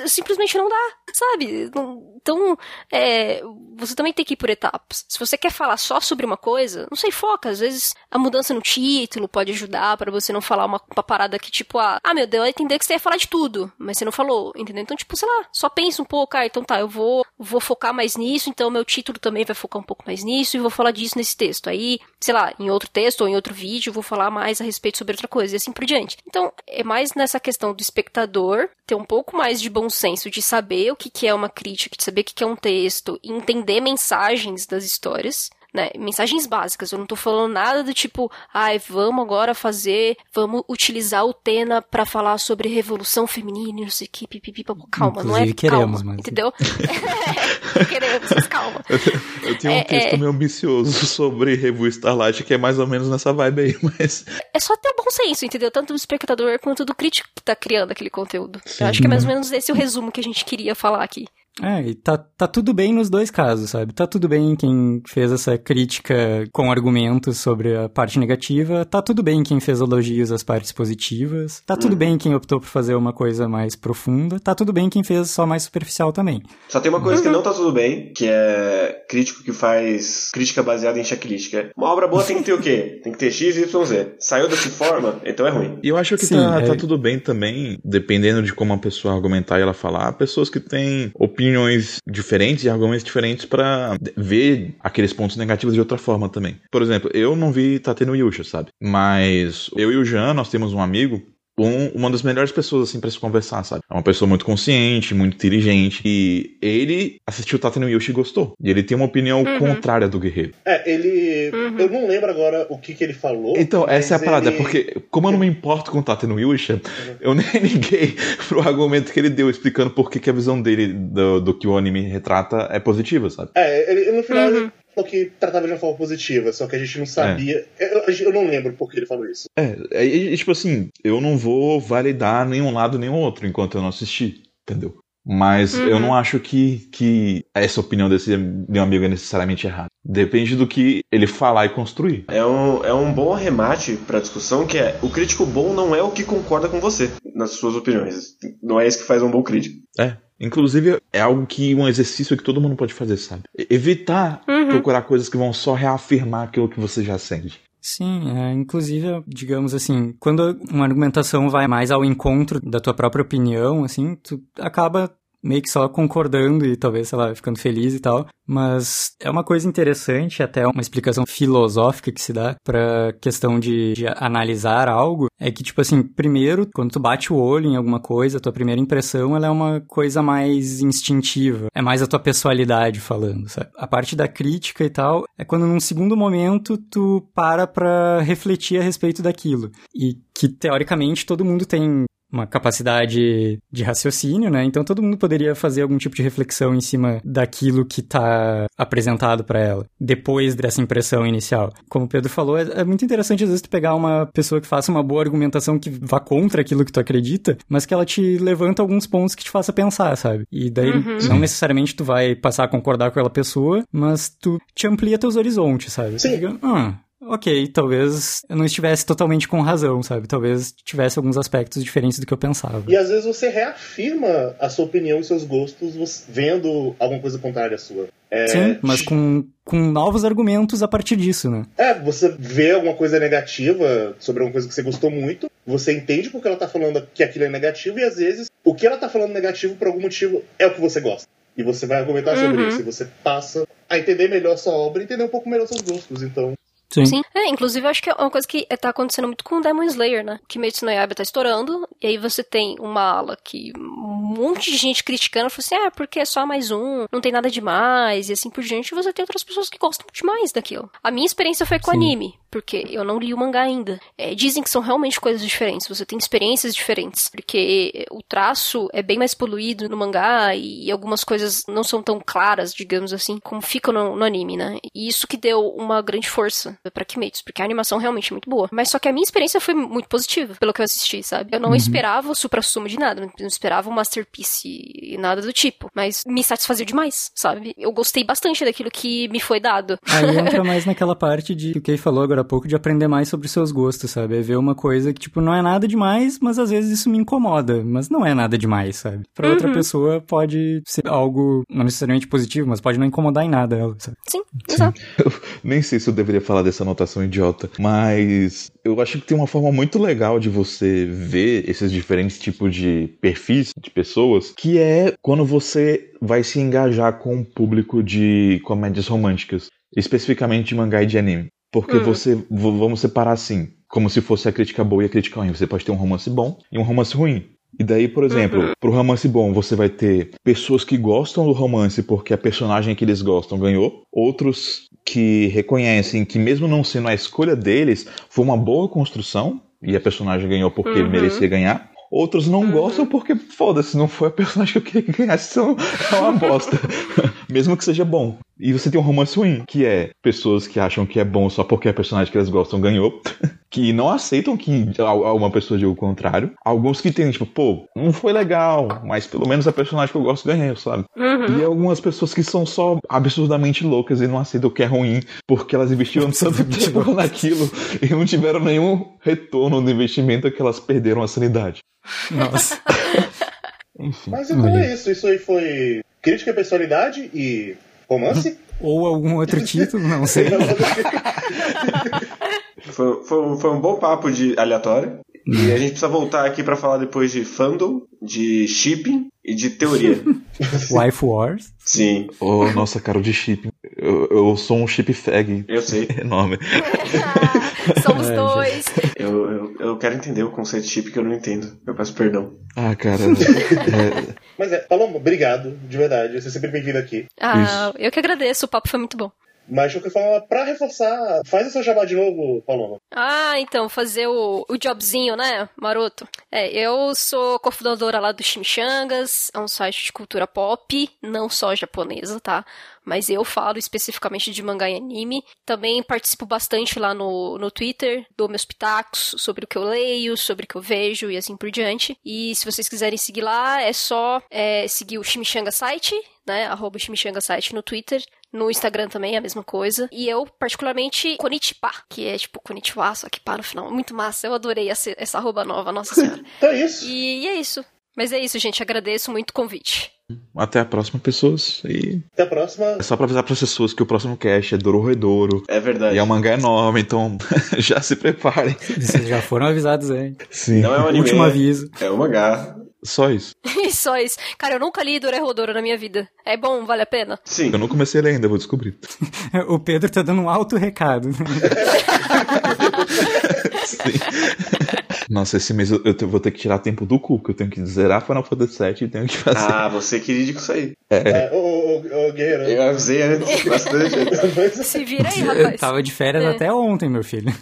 Simplesmente não dá, sabe? Então, é, você também tem que ir por etapas. Se você quer falar só sobre uma coisa, não sei, foca. Às vezes a mudança no título pode ajudar para você não falar uma, uma, parada que, tipo, ah, ah, meu Deus, eu entender que você ia falar de tudo, mas você não falou, entendeu? Então, tipo, sei lá, só pensa um pouco, ah, então tá, eu vou, vou focar mais nisso, então meu título também vai focar um pouco mais nisso e vou falar disso nesse texto. Aí, sei lá, em outro texto ou em outro vídeo, vou falar mais a respeito sobre outra coisa e assim por diante. Então, é mais nessa questão do espectador ter um pouco mais de bom senso, de saber o que, que é uma crítica, de saber o que, que é um texto, e entender mensagens das histórias né? Mensagens básicas. Eu não tô falando nada do tipo, ai, vamos agora fazer, vamos utilizar o Tena para falar sobre revolução feminina e não sei o que, pipipi, calma, Inclusive, não é queremos, calma, mas... entendeu? queremos, mas calma. Eu, tenho um é, texto é... meio ambicioso sobre Revue Starlight que é mais ou menos nessa vibe aí, mas... É só ter um bom senso, entendeu? Tanto do espectador quanto do crítico que tá criando aquele conteúdo. Sim. Eu acho que é mais ou menos esse o resumo que a gente queria falar aqui. É, e tá, tá tudo bem nos dois casos, sabe? Tá tudo bem quem fez essa crítica com argumentos sobre a parte negativa, tá tudo bem quem fez elogios às partes positivas, tá tudo hum. bem quem optou por fazer uma coisa mais profunda, tá tudo bem quem fez só mais superficial também. Só tem uma coisa que não tá tudo bem, que é crítico que faz crítica baseada em checklist. É uma obra boa tem que ter o quê? Tem que ter X, Y, Z. Saiu dessa forma, então é ruim. E eu acho que Sim, tá, é... tá tudo bem também, dependendo de como a pessoa argumentar e ela falar, pessoas que têm opinião opiniões diferentes e argumentos diferentes para ver aqueles pontos negativos de outra forma também. Por exemplo, eu não vi Tateno Yusha, sabe? Mas eu e o Jean, nós temos um amigo um, uma das melhores pessoas, assim, para se conversar, sabe? É uma pessoa muito consciente, muito inteligente. E ele assistiu Tata no Yoshi e gostou. E ele tem uma opinião uhum. contrária do Guerreiro. É, ele. Uhum. Eu não lembro agora o que, que ele falou. Então, essa é a parada, ele... porque, como eu não me importo com o Tata no Yusha, uhum. eu nem liguei pro argumento que ele deu, explicando por que, que a visão dele do, do que o anime retrata é positiva, sabe? É, ele, no final ele uhum que tratava de uma forma positiva, só que a gente não sabia. É. Eu, eu, não lembro por que ele falou isso. É, é, tipo assim, eu não vou validar nenhum lado nem outro enquanto eu não assistir, entendeu? Mas uhum. eu não acho que, que essa opinião desse meu amigo é necessariamente errada. Depende do que ele falar e construir. É um, é um bom arremate para a discussão que é o crítico bom não é o que concorda com você nas suas opiniões. Não é isso que faz um bom crítico. É. Inclusive, é algo que um exercício que todo mundo pode fazer, sabe? Evitar uhum. procurar coisas que vão só reafirmar aquilo que você já sente. Sim, é, inclusive, digamos assim, quando uma argumentação vai mais ao encontro da tua própria opinião, assim, tu acaba meio que só concordando e talvez, sei lá, ficando feliz e tal. Mas é uma coisa interessante, até uma explicação filosófica que se dá pra questão de, de, analisar algo, é que, tipo assim, primeiro, quando tu bate o olho em alguma coisa, a tua primeira impressão, ela é uma coisa mais instintiva, é mais a tua pessoalidade falando, sabe? A parte da crítica e tal, é quando num segundo momento tu para pra refletir a respeito daquilo. E que, teoricamente, todo mundo tem uma capacidade de raciocínio, né? Então todo mundo poderia fazer algum tipo de reflexão em cima daquilo que está apresentado para ela, depois dessa impressão inicial. Como o Pedro falou, é, é, muito interessante às vezes tu pegar uma pessoa que faça uma boa argumentação que vá contra aquilo que tu acredita, mas que ela te levanta alguns pontos que te faça pensar, sabe? E daí uhum. não necessariamente tu vai passar a concordar com aquela pessoa, mas tu te amplia teus horizontes, sabe? Sim. Diga, ah, ok, talvez eu não estivesse totalmente com razão, sabe? Talvez tivesse alguns aspectos diferentes do que eu pensava. E às vezes você reafirma a sua opinião e seus gostos vendo alguma coisa contrária à sua. É, Sim, mas com, com novos argumentos a partir disso, né? É, você vê alguma coisa negativa sobre alguma coisa que você gostou muito, você entende porque ela tá falando que aquilo é negativo, e às vezes o que ela tá falando negativo por algum motivo é o que você gosta. E você vai argumentar sobre Uhum. isso, e você passa a entender melhor a sua obra e entender um pouco melhor seus gostos. Então, Sim. Sim. É, inclusive eu acho que é uma coisa que tá acontecendo muito com Demon Slayer, né? Kimetsu no Yaiba tá estourando, e aí você tem uma ala que um monte de gente criticando, falou assim, ah, porque é só mais um, não tem nada demais, e assim por diante, e você tem outras pessoas que gostam demais daquilo. A minha experiência foi com Sim. anime, porque eu não li o mangá ainda. É, dizem que são realmente coisas diferentes, você tem experiências diferentes, porque o traço é bem mais poluído no mangá, e algumas coisas não são tão claras, digamos assim, como ficam no, no anime, né? E isso que deu uma grande força pra Kimetsu, porque a animação realmente é muito boa. Mas só que a minha experiência foi muito positiva, pelo que eu assisti, sabe? Eu não esperava o supra-sumo de nada, não esperava um masterpiece e nada do tipo, mas me satisfazia demais, sabe? Eu gostei bastante daquilo que me foi dado. Aí entra mais naquela parte de que o Kay falou agora há pouco, de aprender mais sobre seus gostos, sabe? É ver uma coisa que, tipo, não é nada demais, mas às vezes isso me incomoda. Mas não é nada demais, sabe? Pra outra Uhum. pessoa pode ser algo não necessariamente positivo, mas pode não incomodar em nada ela, sabe? Sim, exato. Nem sei se eu deveria falar dessa anotação idiota, mas eu acho que tem uma forma muito legal de você ver esses diferentes tipos de perfis de pessoas, que é quando você vai se engajar com o público de comédias românticas, especificamente de mangá e de anime. Porque Hum. você, vamos separar assim, como se fosse a crítica boa e a crítica ruim. Você pode ter um romance bom e um romance ruim. E daí, por exemplo, pro romance bom, você vai ter pessoas que gostam do romance porque a personagem que eles gostam ganhou, outros que reconhecem que mesmo não sendo a escolha deles, foi uma boa construção e a personagem ganhou porque Uhum. merecia ganhar. Outros não gostam porque, foda-se, não foi a personagem que eu queria que ganhasse, então é uma bosta. Mesmo que seja bom. E você tem um romance ruim, que é pessoas que acham que é bom só porque a personagem que elas gostam ganhou, que não aceitam que uma pessoa diga o contrário. Alguns que tem, tipo, pô, não foi legal, mas pelo menos a personagem que eu gosto ganhou, sabe? Uhum. E algumas pessoas que são só absurdamente loucas e não aceitam o que é ruim, porque elas investiram tanto tempo naquilo e não tiveram nenhum retorno do investimento que elas perderam a sanidade. Nossa. Enfim. mas então é isso. Isso aí foi crítica à personalidade e romance. Ou algum outro título, não sei. Foi, foi, um- foi um bom papo de aleatório. E a gente precisa voltar aqui pra falar depois de fandom, de shipping e de teoria. Wife Wars. Sim, Oh, nossa, cara, o de chip. Eu, eu sou um chip fag eu sei. enorme. Somos É, dois. Eu, eu, eu quero entender o conceito de chip que eu não entendo. Eu peço perdão. Ah, cara. é, Mas é, Paloma, obrigado, de verdade. Você é sempre bem-vindo aqui. Ah, eu que agradeço, o papo foi muito bom. Mas de qualquer forma, pra reforçar, faz o seu jabá de novo, Paloma. Ah, então, fazer o, o jobzinho, né, maroto? É, eu sou cofundadora lá do Chimichangas, é um site de cultura pop, não só japonesa, tá? Mas eu falo especificamente de mangá e anime. Também participo bastante lá no, no Twitter, dou meus pitacos sobre o que eu leio, sobre o que eu vejo e assim por diante. E se vocês quiserem seguir lá, é só é, seguir o Chimichanga Site, né? Arroba Chimichanga Site no Twitter. No Instagram também é a mesma coisa. E eu, particularmente, Konnichiwa, que é tipo Konnichiwa, só que pá no final. Muito massa. Eu adorei essa, essa arroba nova, nossa senhora. Então é isso. E, e é isso. Mas é isso, gente. Agradeço muito o convite. até a próxima, pessoas. E Até a próxima. é só pra avisar pras pessoas que o próximo cast é Dororedoro. É verdade. E é um mangá enorme, então já se preparem. Vocês já foram avisados antes. Sim. Não é um anime. Último aviso. É um mangá. Só isso. E só isso. Cara, eu nunca li Dororedoro na minha vida. É bom? Vale a pena? Sim. Eu não comecei a ler ainda, vou descobrir. O Pedro tá dando um alto recado. Sim. Nossa, esse mês eu, eu vou ter que tirar tempo do cu, que eu tenho que zerar Final Fantasy VII e tenho que fazer. Ah, você queria com isso aí. É, ô, ô, ô, ô, Guerreiro. Eu avisei antes, bastante. Se vira aí, rapaz. Tava de férias É. até ontem, meu filho.